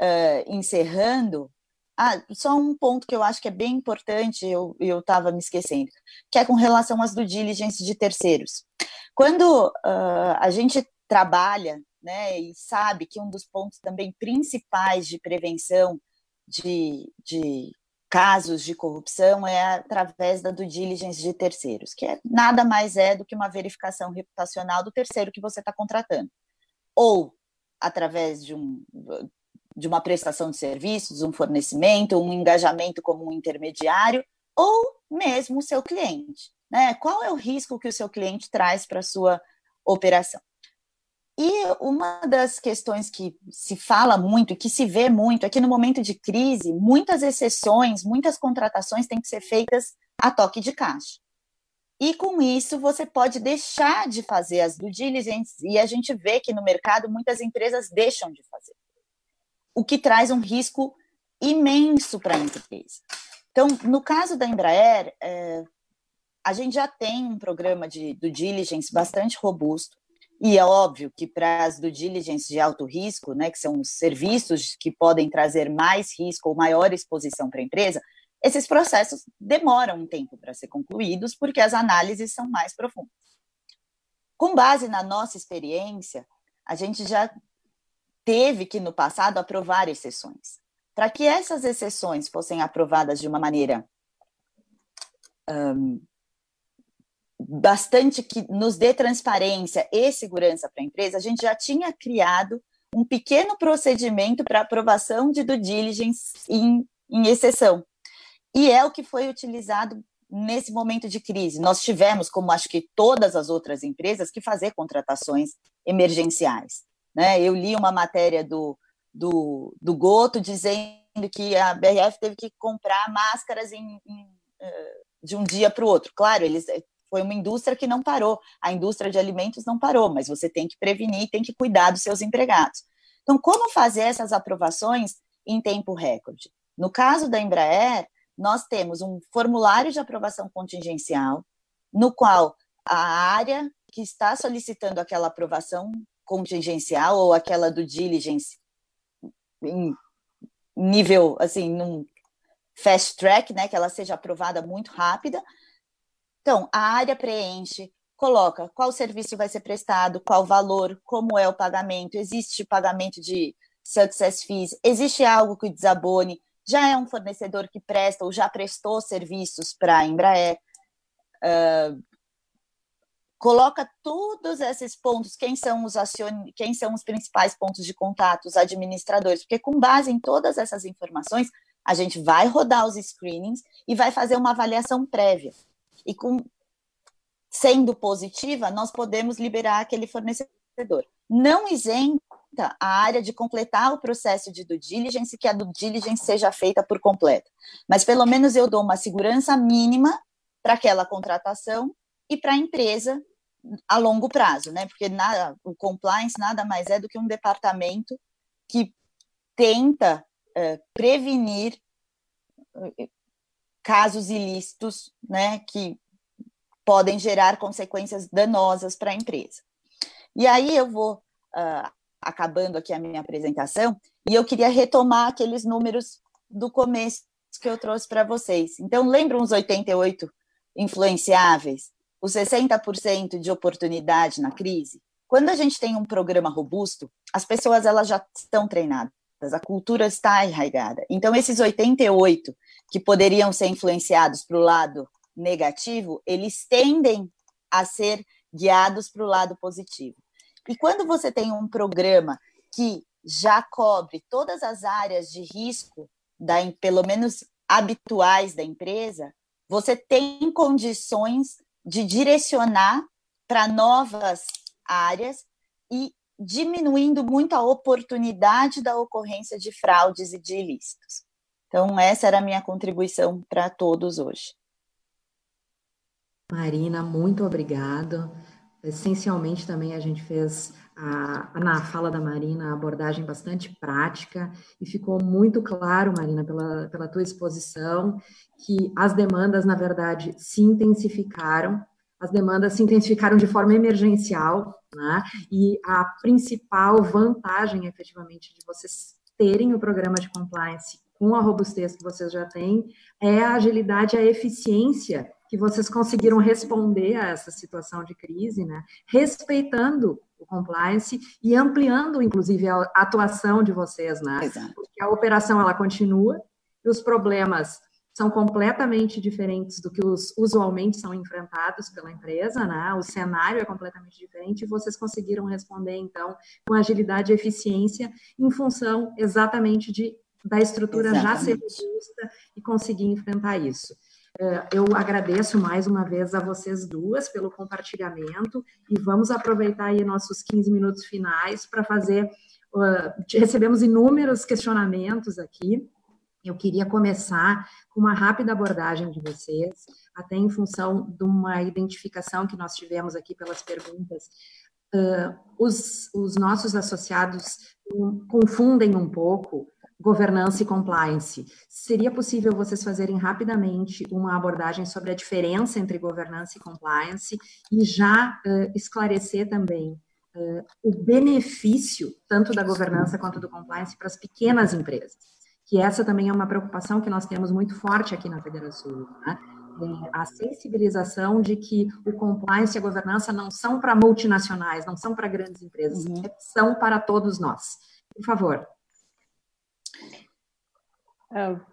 uh, encerrando, ah, só um ponto que eu acho que é bem importante, eu estava me esquecendo, que é com relação às due diligence de terceiros. Quando uh, a gente trabalha né, e sabe que um dos pontos também principais de prevenção de, de casos de corrupção é através da due diligence de terceiros, que é, nada mais é do que uma verificação reputacional do terceiro que você está contratando. Ou através de, um, de uma prestação de serviços, um fornecimento, um engajamento como um intermediário, ou mesmo o seu cliente. Né? Qual é o risco que o seu cliente traz para a sua operação? E uma das questões que se fala muito e que se vê muito é que no momento de crise, muitas exceções, muitas contratações têm que ser feitas a toque de caixa. E com isso você pode deixar de fazer as due diligence e a gente vê que no mercado muitas empresas deixam de fazer. O que traz um risco imenso para a empresa. Então, no caso da Embraer, é, a gente já tem um programa de due diligence bastante robusto e é óbvio que para as due diligence de alto risco, né, que são os serviços que podem trazer mais risco ou maior exposição para a empresa, esses processos demoram um tempo para ser concluídos, porque as análises são mais profundas. Com base na nossa experiência, a gente já teve que, no passado, aprovar exceções. Para que essas exceções fossem aprovadas de uma maneira um, bastante que nos dê transparência e segurança para a empresa, a gente já tinha criado um pequeno procedimento para aprovação de due diligence em, em exceção. E é o que foi utilizado nesse momento de crise. Nós tivemos, como acho que todas as outras empresas, que fazer contratações emergenciais. Né? Eu li uma matéria do, do, do Goto dizendo que a BRF teve que comprar máscaras em, em, eh, de um dia para o outro. Claro, eles foi uma indústria que não parou. A indústria de alimentos não parou, mas você tem que prevenir, tem que cuidar dos seus empregados. Então, como fazer essas aprovações em tempo recorde? No caso da Embraer, nós temos um formulário de aprovação contingencial, no qual a área que está solicitando aquela aprovação contingencial ou aquela do diligence em nível, assim, num fast track, né, que ela seja aprovada muito rápida, então, a área preenche, coloca qual serviço vai ser prestado, qual valor, como é o pagamento, existe pagamento de success fees, existe algo que desabone, já é um fornecedor que presta ou já prestou serviços para a Embraer, uh, coloca todos esses pontos, quem são os acion... quem são os principais pontos de contato, os administradores, porque com base em todas essas informações, a gente vai rodar os screenings e vai fazer uma avaliação prévia e com sendo positiva, nós podemos liberar aquele fornecedor. Não isenta a área de completar o processo de due diligence, que a due diligence seja feita por completo. Mas pelo menos eu dou uma segurança mínima para aquela contratação e para a empresa a longo prazo, né? Porque nada, o compliance nada mais é do que um departamento que tenta uh, prevenir casos ilícitos, né, que podem gerar consequências danosas para a empresa. E aí eu vou uh, acabando aqui a minha apresentação, e eu queria retomar aqueles números do começo que eu trouxe para vocês. Então, lembram os 88 influenciáveis, os 60% de oportunidade na crise? Quando a gente tem um programa robusto, as pessoas elas já estão treinadas, a cultura está arraigada. Então, esses 88 que poderiam ser influenciados para o lado negativo, eles tendem a ser guiados para o lado positivo. E quando você tem um programa que já cobre todas as áreas de risco, da, pelo menos habituais da empresa, você tem condições de direcionar para novas áreas e diminuindo muito a oportunidade da ocorrência de fraudes e de ilícitos. Então, essa era a minha contribuição para todos hoje. Marina, muito obrigada. Essencialmente, também a gente fez, a, na fala da Marina, a abordagem bastante prática e ficou muito claro, Marina, pela, pela tua exposição, que as demandas, na verdade, se intensificaram, as demandas se intensificaram de forma emergencial, né? e a principal vantagem, efetivamente, de vocês terem o programa de compliance com a robustez que vocês já têm, é a agilidade, a eficiência que vocês conseguiram responder a essa situação de crise, né? respeitando o compliance e ampliando, inclusive, a atuação de vocês, né? Exato. Porque a operação ela continua e os problemas são completamente diferentes do que os usualmente são enfrentados pela empresa, né? O cenário é completamente diferente e vocês conseguiram responder então com agilidade e eficiência em função exatamente de da estrutura exatamente. já ser robusta e conseguir enfrentar isso. É, eu agradeço mais uma vez a vocês duas pelo compartilhamento e vamos aproveitar aí nossos 15 minutos finais para fazer. Recebemos inúmeros questionamentos aqui. Eu queria começar com uma rápida abordagem de vocês, até em função de uma identificação que nós tivemos aqui pelas perguntas. Uh, os, os nossos associados confundem um pouco governança e compliance. Seria possível vocês fazerem rapidamente uma abordagem sobre a diferença entre governança e compliance e já uh, esclarecer também uh, o benefício tanto da governança quanto do compliance para as pequenas empresas? Que essa também é uma preocupação que nós temos muito forte aqui na Federação. Né? A sensibilização de que o compliance e a governança não são para multinacionais, não são para grandes empresas, uhum. são para todos nós. Por favor.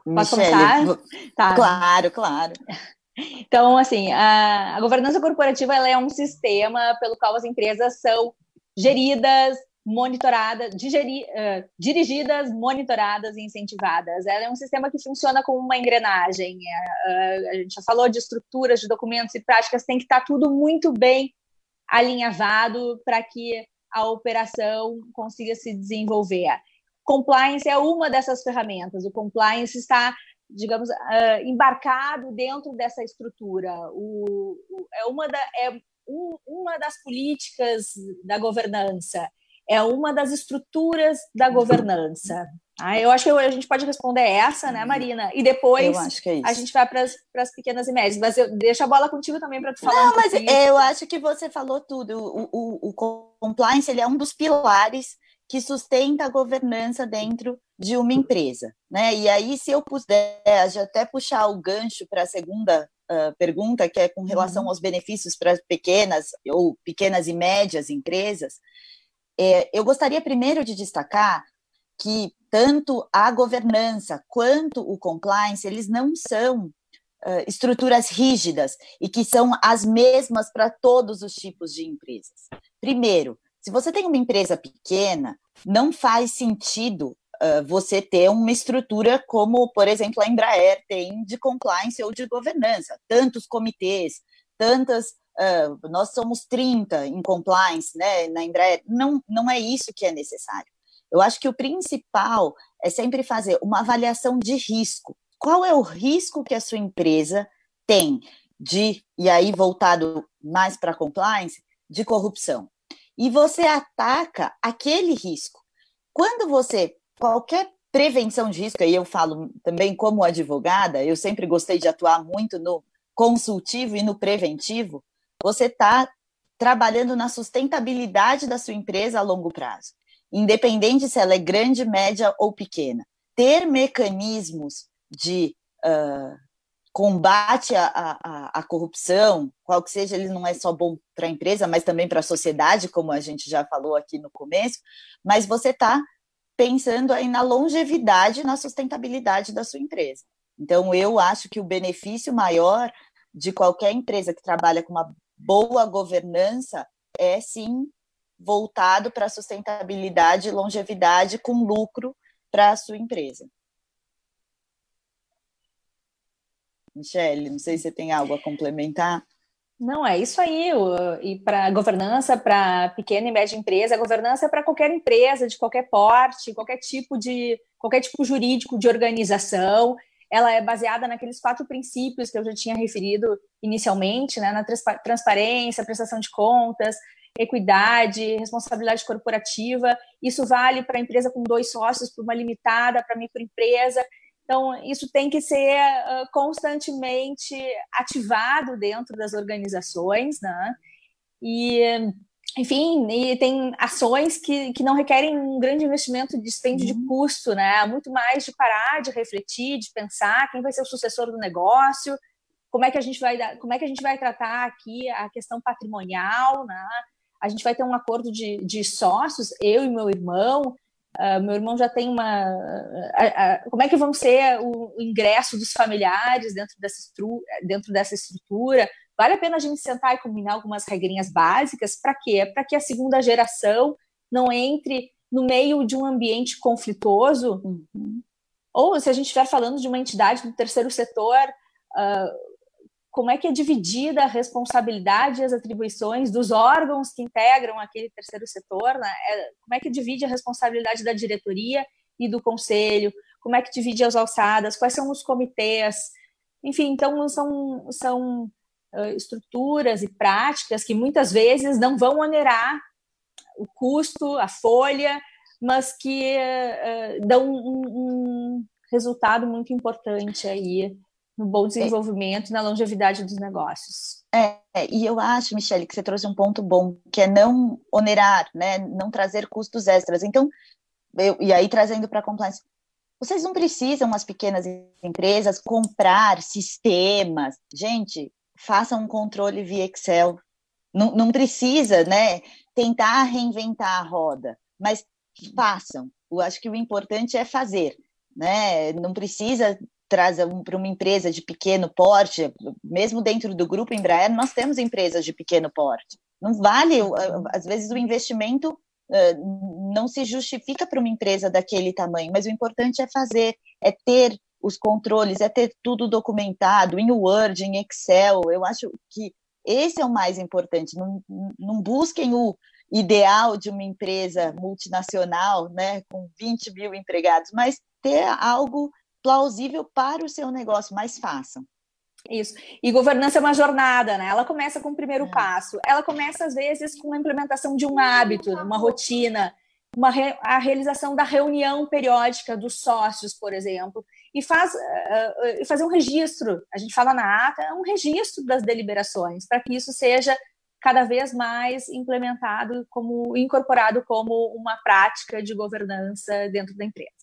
Posso Michele, começar? Tá. Claro, claro. Então, assim, a, a governança corporativa ela é um sistema pelo qual as empresas são geridas, monitoradas, digeri, uh, dirigidas, monitoradas e incentivadas. Ela é um sistema que funciona como uma engrenagem. Uh, a gente já falou de estruturas, de documentos e práticas, tem que estar tudo muito bem alinhavado para que a operação consiga se desenvolver. Compliance é uma dessas ferramentas. O compliance está, digamos, uh, embarcado dentro dessa estrutura. O, o, é uma, da, é um, uma das políticas da governança. É uma das estruturas da governança. Ah, eu acho que a gente pode responder essa, né, Marina? E depois é a gente vai para as pequenas e médias. Mas eu deixo a bola contigo também para tu falar. Não, um mas eu acho que você falou tudo. O, o, o compliance ele é um dos pilares que sustenta a governança dentro de uma empresa. Né? E aí, se eu puder até puxar o gancho para a segunda uh, pergunta, que é com relação uhum. aos benefícios para pequenas ou pequenas e médias empresas, é, eu gostaria primeiro de destacar que tanto a governança quanto o compliance, eles não são uh, estruturas rígidas e que são as mesmas para todos os tipos de empresas. Primeiro, se você tem uma empresa pequena, não faz sentido uh, você ter uma estrutura como, por exemplo, a Embraer tem de compliance ou de governança, tantos comitês, tantas. Uh, nós somos 30 em compliance né, na Embraer. Não, não é isso que é necessário. Eu acho que o principal é sempre fazer uma avaliação de risco. Qual é o risco que a sua empresa tem de, e aí voltado mais para compliance, de corrupção? E você ataca aquele risco. Quando você, qualquer prevenção de risco, e eu falo também como advogada, eu sempre gostei de atuar muito no consultivo e no preventivo, você está trabalhando na sustentabilidade da sua empresa a longo prazo. independente se ela é grande, média ou pequena. Ter mecanismos de uh, combate à, à, à, corrupção, qual que seja, ele não é só bom para a empresa, mas também para a sociedade, como a gente já falou aqui no começo, mas você está pensando aí na longevidade, na sustentabilidade da sua empresa. Então, eu acho que o benefício maior de qualquer empresa que trabalha com uma boa governança é sim voltado para a sustentabilidade e longevidade com lucro para a sua empresa. Michele, não sei se você tem algo a complementar. Não, é isso aí. E para governança, para pequena e média empresa, a governança é para qualquer empresa, de qualquer porte, qualquer tipo de qualquer tipo jurídico de organização. Ela é baseada naqueles quatro princípios que eu já tinha referido inicialmente, né? na transparência, prestação de contas, equidade, responsabilidade corporativa. Isso vale para empresa com dois sócios, para uma limitada, para microempresa. Então, isso tem que ser uh, constantemente ativado dentro das organizações, né? E, enfim, e tem ações que, que não requerem um grande investimento de dispêndio uhum. de custo, né? Muito mais de parar, de refletir, de pensar quem vai ser o sucessor do negócio, como é que a gente vai dar, como é que a gente vai tratar aqui a questão patrimonial, né? A gente vai ter um acordo de, de sócios, eu e meu irmão, Uh, meu irmão já tem uma. Uh, uh, como é que vão ser o, o, ingresso dos familiares dentro dessa, dentro dessa estrutura? Vale a pena a gente sentar e combinar algumas regrinhas básicas? Para quê? Para que a segunda geração não entre no meio de um ambiente conflituoso. Uhum. Ou se a gente estiver falando de uma entidade do terceiro setor, como é que é dividida a responsabilidade e as atribuições dos órgãos que integram aquele terceiro setor, né? É, como é que divide a responsabilidade da diretoria e do conselho, como é que divide as alçadas, quais são os comitês, enfim, então são, são estruturas e práticas que muitas vezes não vão onerar o custo, a folha, mas que uh, dão um, um resultado muito importante aí no bom desenvolvimento e na longevidade dos negócios. É, e eu acho, Michele, que você trouxe um ponto bom, que é não onerar, né, não trazer custos extras. Então, eu, e aí trazendo para a compliance, vocês não precisam, as pequenas empresas, comprar sistemas. Gente, façam um controle via Excel. Não, não precisa, né, tentar reinventar a roda, mas façam. Eu acho que o importante é fazer, né? Não precisa traz para uma empresa de pequeno porte, mesmo dentro do grupo Embraer, nós temos empresas de pequeno porte. Não vale, às vezes o investimento não se justifica para uma empresa daquele tamanho, mas o importante é fazer, é ter os controles, é ter tudo documentado em Word, em Excel. Eu acho que esse é o mais importante. Não, não busquem o ideal de uma empresa multinacional, né, com 20 mil empregados, mas ter algo plausível para o seu negócio, mas façam. Isso. E governança é uma jornada, né? Ela começa com o primeiro é. passo. Ela começa, às vezes, com a implementação de um hábito, uma rotina, uma re... a realização da reunião periódica dos sócios, por exemplo, e faz uh, fazer um registro. A gente fala na ata, é um registro das deliberações, para que isso seja cada vez mais implementado como incorporado como uma prática de governança dentro da empresa.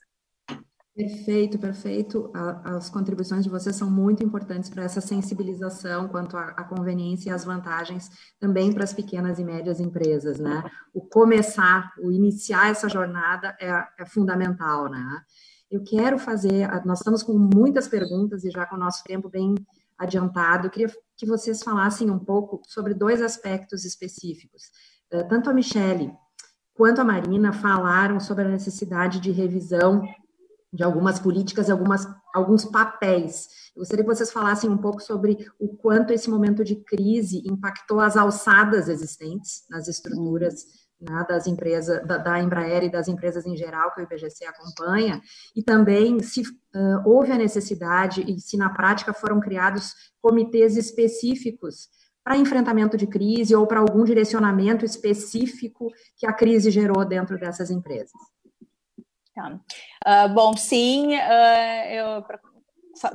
Perfeito, perfeito. As contribuições de vocês são muito importantes para essa sensibilização quanto à, conveniência e às vantagens também para as pequenas e médias empresas, né? O começar, o iniciar essa jornada é, é fundamental, né? Eu quero fazer, nós estamos com muitas perguntas e já com o nosso tempo bem adiantado, queria que vocês falassem um pouco sobre dois aspectos específicos. Eh, tanto a Michele quanto a Marina falaram sobre a necessidade de revisão de algumas políticas algumas, alguns papéis. Eu gostaria que vocês falassem um pouco sobre o quanto esse momento de crise impactou as alçadas existentes nas estruturas né, das empresas, da, da, Embraer e das empresas em geral que o IBGC acompanha, e também se uh, houve a necessidade e se na prática foram criados comitês específicos para enfrentamento de crise ou para algum direcionamento específico que a crise gerou dentro dessas empresas. Tá. Uh, bom, sim, uh, eu, pra,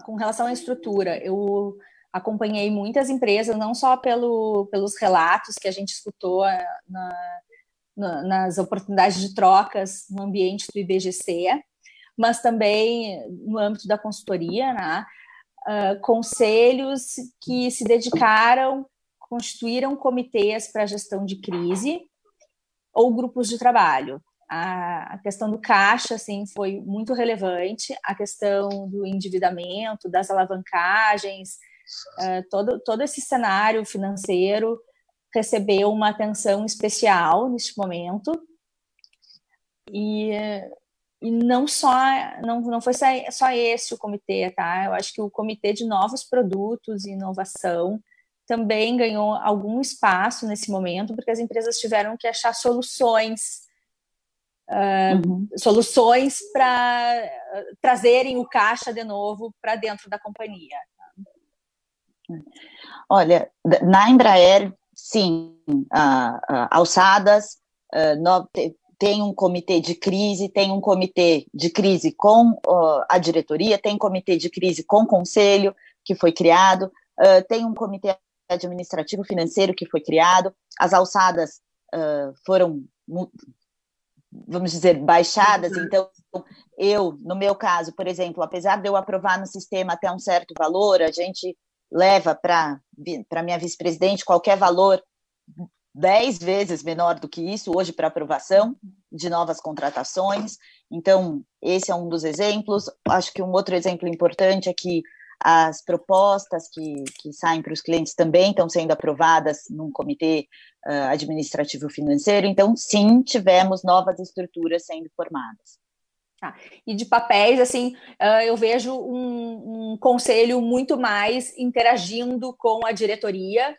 com relação à estrutura, eu acompanhei muitas empresas, não só pelo, pelos relatos que a gente escutou ah, na, no, nas oportunidades de trocas no ambiente do IBGC, mas também no âmbito da consultoria, né? Uh, conselhos que se dedicaram, constituíram comitês para gestão de crise ou grupos de trabalho. A, questão do caixa assim, foi muito relevante, a questão do endividamento, das alavancagens, uh, todo, todo esse cenário financeiro recebeu uma atenção especial neste momento. E, e não só não, não foi só esse o comitê, tá? Eu acho que o comitê de novos produtos e inovação também ganhou algum espaço nesse momento, porque as empresas tiveram que achar soluções uh, uhum. soluções para uh, trazerem o caixa de novo para dentro da companhia. Olha, na Embraer sim, alçadas, no, tem um comitê de crise, tem um comitê de crise com a diretoria, tem um comitê de crise com o conselho, que foi criado, tem um comitê administrativo financeiro que foi criado, as alçadas foram, vamos dizer, baixadas, uhum. então eu, no meu caso, por exemplo, apesar de eu aprovar no sistema até um certo valor, a gente leva para a minha vice-presidente qualquer valor dez vezes menor do que isso hoje para aprovação de novas contratações. Então, esse é um dos exemplos. Acho que um outro exemplo importante é que as propostas que, que saem para os clientes também estão sendo aprovadas num comitê uh, administrativo financeiro. Então, sim, tivemos novas estruturas sendo formadas. Tá. E de papéis, assim, eu vejo um, um, conselho muito mais interagindo com a diretoria,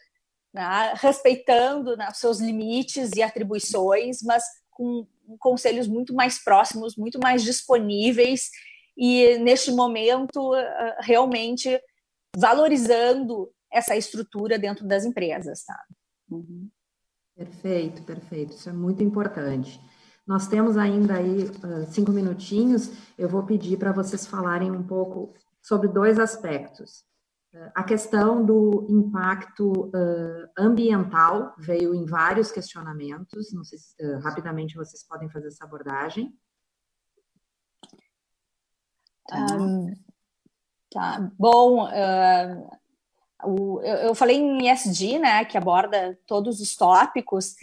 né, respeitando né, seus limites e atribuições, mas com conselhos muito mais próximos, muito mais disponíveis e, neste momento, realmente valorizando essa estrutura dentro das empresas. Tá? Uhum. Perfeito, perfeito. Isso é muito importante. Nós temos ainda aí uh, cinco minutinhos. Eu vou pedir para vocês falarem um pouco sobre dois aspectos. Uh, a questão do impacto uh, ambiental veio em vários questionamentos. Não sei se rapidamente vocês podem fazer essa abordagem. Um, tá. Bom, o, eu, eu falei em ESG, né, que aborda todos os tópicos,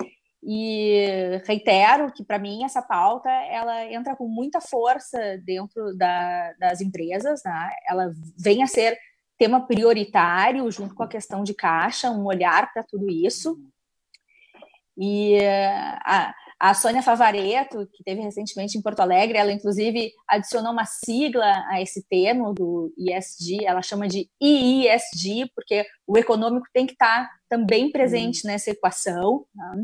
e reitero que, para mim, essa pauta ela entra com muita força dentro da, das empresas, né? ela vem a ser tema prioritário, junto com a questão de caixa, um olhar para tudo isso. E a Sônia Favareto, que teve recentemente em Porto Alegre, ela inclusive adicionou uma sigla a esse termo do ISG, ela chama de IISG, porque o econômico tem que estar também presente nessa equação. Né?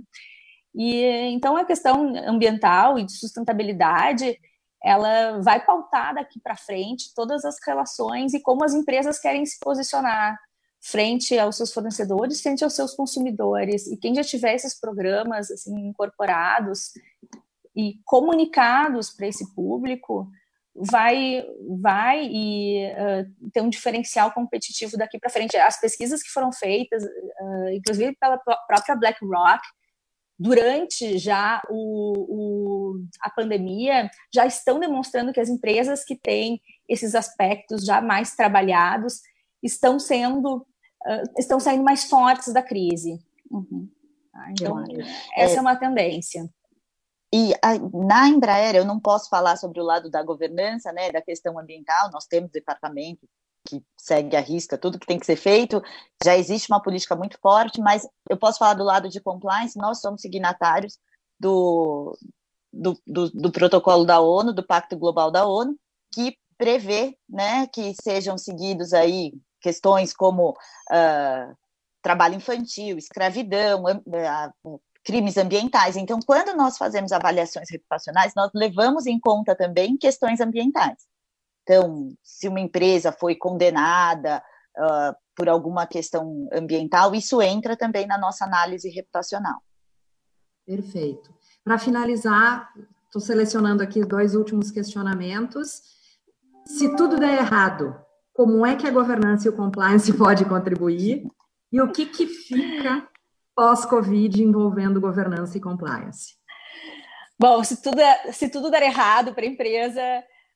E então a questão ambiental e de sustentabilidade, ela vai pautar daqui para frente todas as relações e como as empresas querem se posicionar frente aos seus fornecedores, frente aos seus consumidores. E quem já tiver esses programas assim incorporados e comunicados para esse público, vai vai e uh, ter um diferencial competitivo daqui para frente. As pesquisas que foram feitas, uh, inclusive pela própria BlackRock, durante já o, o, a pandemia, já estão demonstrando que as empresas que têm esses aspectos já mais trabalhados estão sendo estão saindo mais fortes da crise. Uhum. Tá? Então, essa é, é uma tendência. E a, na Embraer, eu não posso falar sobre o lado da governança, né, da questão ambiental, nós temos departamento que segue a risca tudo que tem que ser feito, já existe uma política muito forte, mas eu posso falar do lado de compliance, nós somos signatários do, do, do, do protocolo da ONU, do Pacto Global da ONU, que prevê né, que sejam seguidos aí questões como uh, trabalho infantil, escravidão, uh, crimes ambientais. Então, quando nós fazemos avaliações reputacionais, nós levamos em conta também questões ambientais. Então, se uma empresa foi condenada uh, por alguma questão ambiental, isso entra também na nossa análise reputacional. Perfeito. Para finalizar, estou selecionando aqui dois últimos questionamentos. Se tudo der errado, como é que a governança e o compliance pode contribuir? E o que, que fica pós-Covid envolvendo governança e compliance? Bom, se tudo, se tudo der errado para a empresa,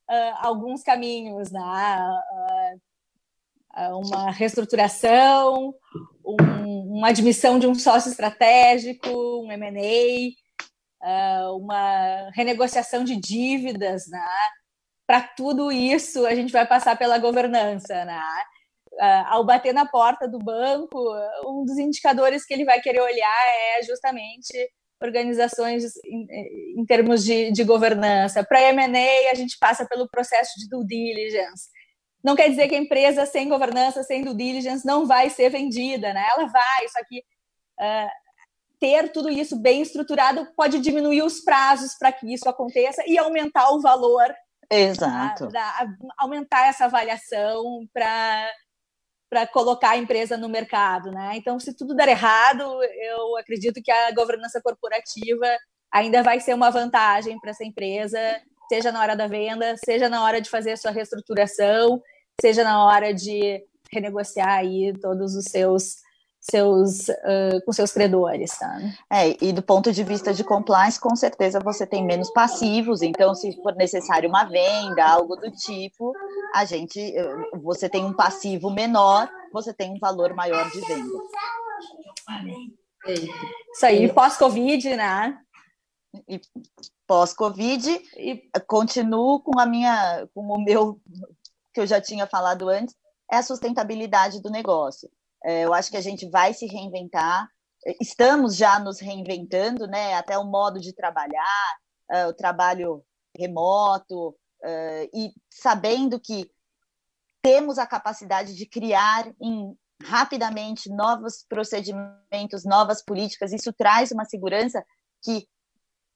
uh, alguns caminhos, né? Uh, uma reestruturação, um, uma admissão de um sócio estratégico, um M&A, uma renegociação de dívidas, né? Para tudo isso, a gente vai passar pela governança, né? ao bater na porta do banco, um dos indicadores que ele vai querer olhar é justamente organizações em, em termos de, de governança. Para M&A, a gente passa pelo processo de due diligence. Não quer dizer que a empresa sem governança, sem due diligence, não vai ser vendida, né? Ela vai, só que uh, ter tudo isso bem estruturado pode diminuir os prazos para que isso aconteça e aumentar o valor. Exato. Da, da, aumentar essa avaliação para para colocar a empresa no mercado, né? Então, se tudo der errado, eu acredito que a governança corporativa ainda vai ser uma vantagem para essa empresa, seja na hora da venda, seja na hora de fazer a sua reestruturação, seja na hora de renegociar aí todos os seus seus, uh, com seus credores. Tá? É, e do ponto de vista de compliance, com certeza você tem menos passivos, então se for necessário uma venda, algo do tipo, a gente, você tem um passivo menor, você tem um valor maior de venda. Isso aí, pós-Covid, né? E pós-Covid, e continuo com a minha, com o meu, que eu já tinha falado antes, é a sustentabilidade do negócio. É, eu acho que a gente vai se reinventar. Estamos já nos reinventando, né? Até o modo de trabalhar, uh, o trabalho remoto, e sabendo que temos a capacidade de criar em, rapidamente novos procedimentos, novas políticas. Isso traz uma segurança que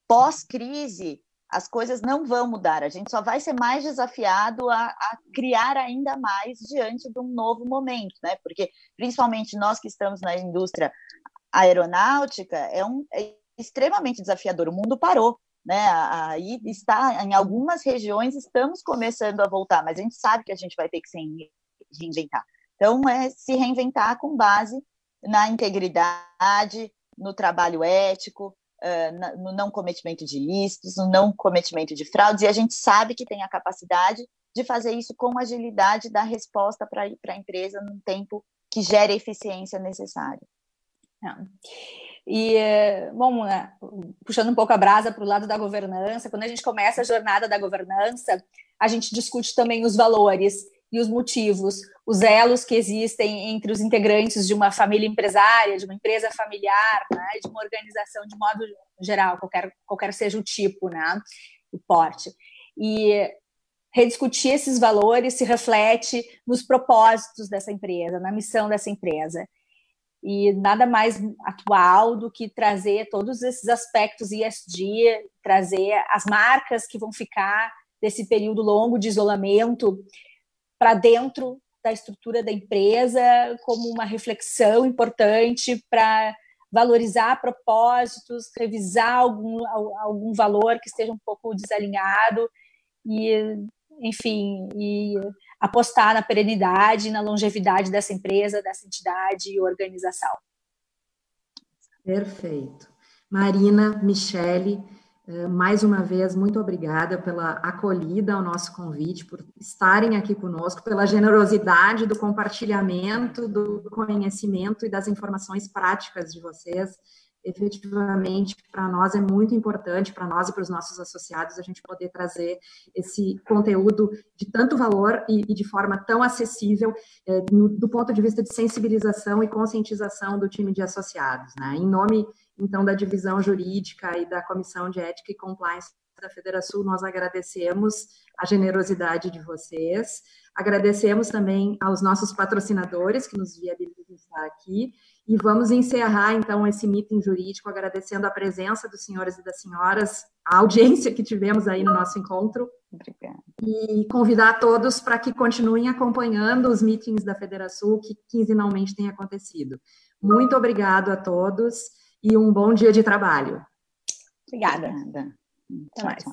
pós-crise as coisas não vão mudar, a gente só vai ser mais desafiado a, a, criar ainda mais diante de um novo momento, né? Porque, principalmente nós que estamos na indústria aeronáutica, é, um, é extremamente desafiador. O mundo parou, né? Aí está, em algumas regiões, estamos começando a voltar, mas a gente sabe que a gente vai ter que se reinventar. Então, é se reinventar com base na integridade, no trabalho ético, no não cometimento de ilícitos, no não cometimento de fraudes, e a gente sabe que tem a capacidade de fazer isso com agilidade, dar resposta para a empresa num tempo que gere a eficiência necessária. E, bom, né, puxando um pouco a brasa para o lado da governança, quando a gente começa a jornada da governança, a gente discute também os valores e os motivos, os elos que existem entre os integrantes de uma família empresária, de uma empresa familiar, né, de uma organização de modo geral, qualquer, qualquer seja o tipo, né, o porte. E rediscutir esses valores se reflete nos propósitos dessa empresa, na missão dessa empresa. E nada mais atual do que trazer todos esses aspectos ISD, trazer as marcas que vão ficar desse período longo de isolamento para dentro da estrutura da empresa como uma reflexão importante para valorizar propósitos, revisar algum, algum valor que esteja um pouco desalinhado e, enfim, e apostar na perenidade, na longevidade dessa empresa, dessa entidade e organização. Perfeito. Marina, Michele, mais uma vez, muito obrigada pela acolhida ao nosso convite, por estarem aqui conosco, pela generosidade do compartilhamento do conhecimento e das informações práticas de vocês. Efetivamente, para nós é muito importante, para nós e para os nossos associados, a gente poder trazer esse conteúdo de tanto valor e, e de forma tão acessível eh, no, do ponto de vista de sensibilização e conscientização do time de associados. Né? Em nome então, da divisão jurídica e da Comissão de Ética e Compliance da Federação, nós agradecemos a generosidade de vocês, agradecemos também aos nossos patrocinadores que nos viabilizam estar aqui, e vamos encerrar, então, esse meeting jurídico agradecendo a presença dos senhores e das senhoras, a audiência que tivemos aí no nosso encontro. Obrigada. E convidar todos para que continuem acompanhando os meetings da Federação que quinzenalmente têm acontecido. Muito obrigado a todos e um bom dia de trabalho. Obrigada. Obrigada. Até mais.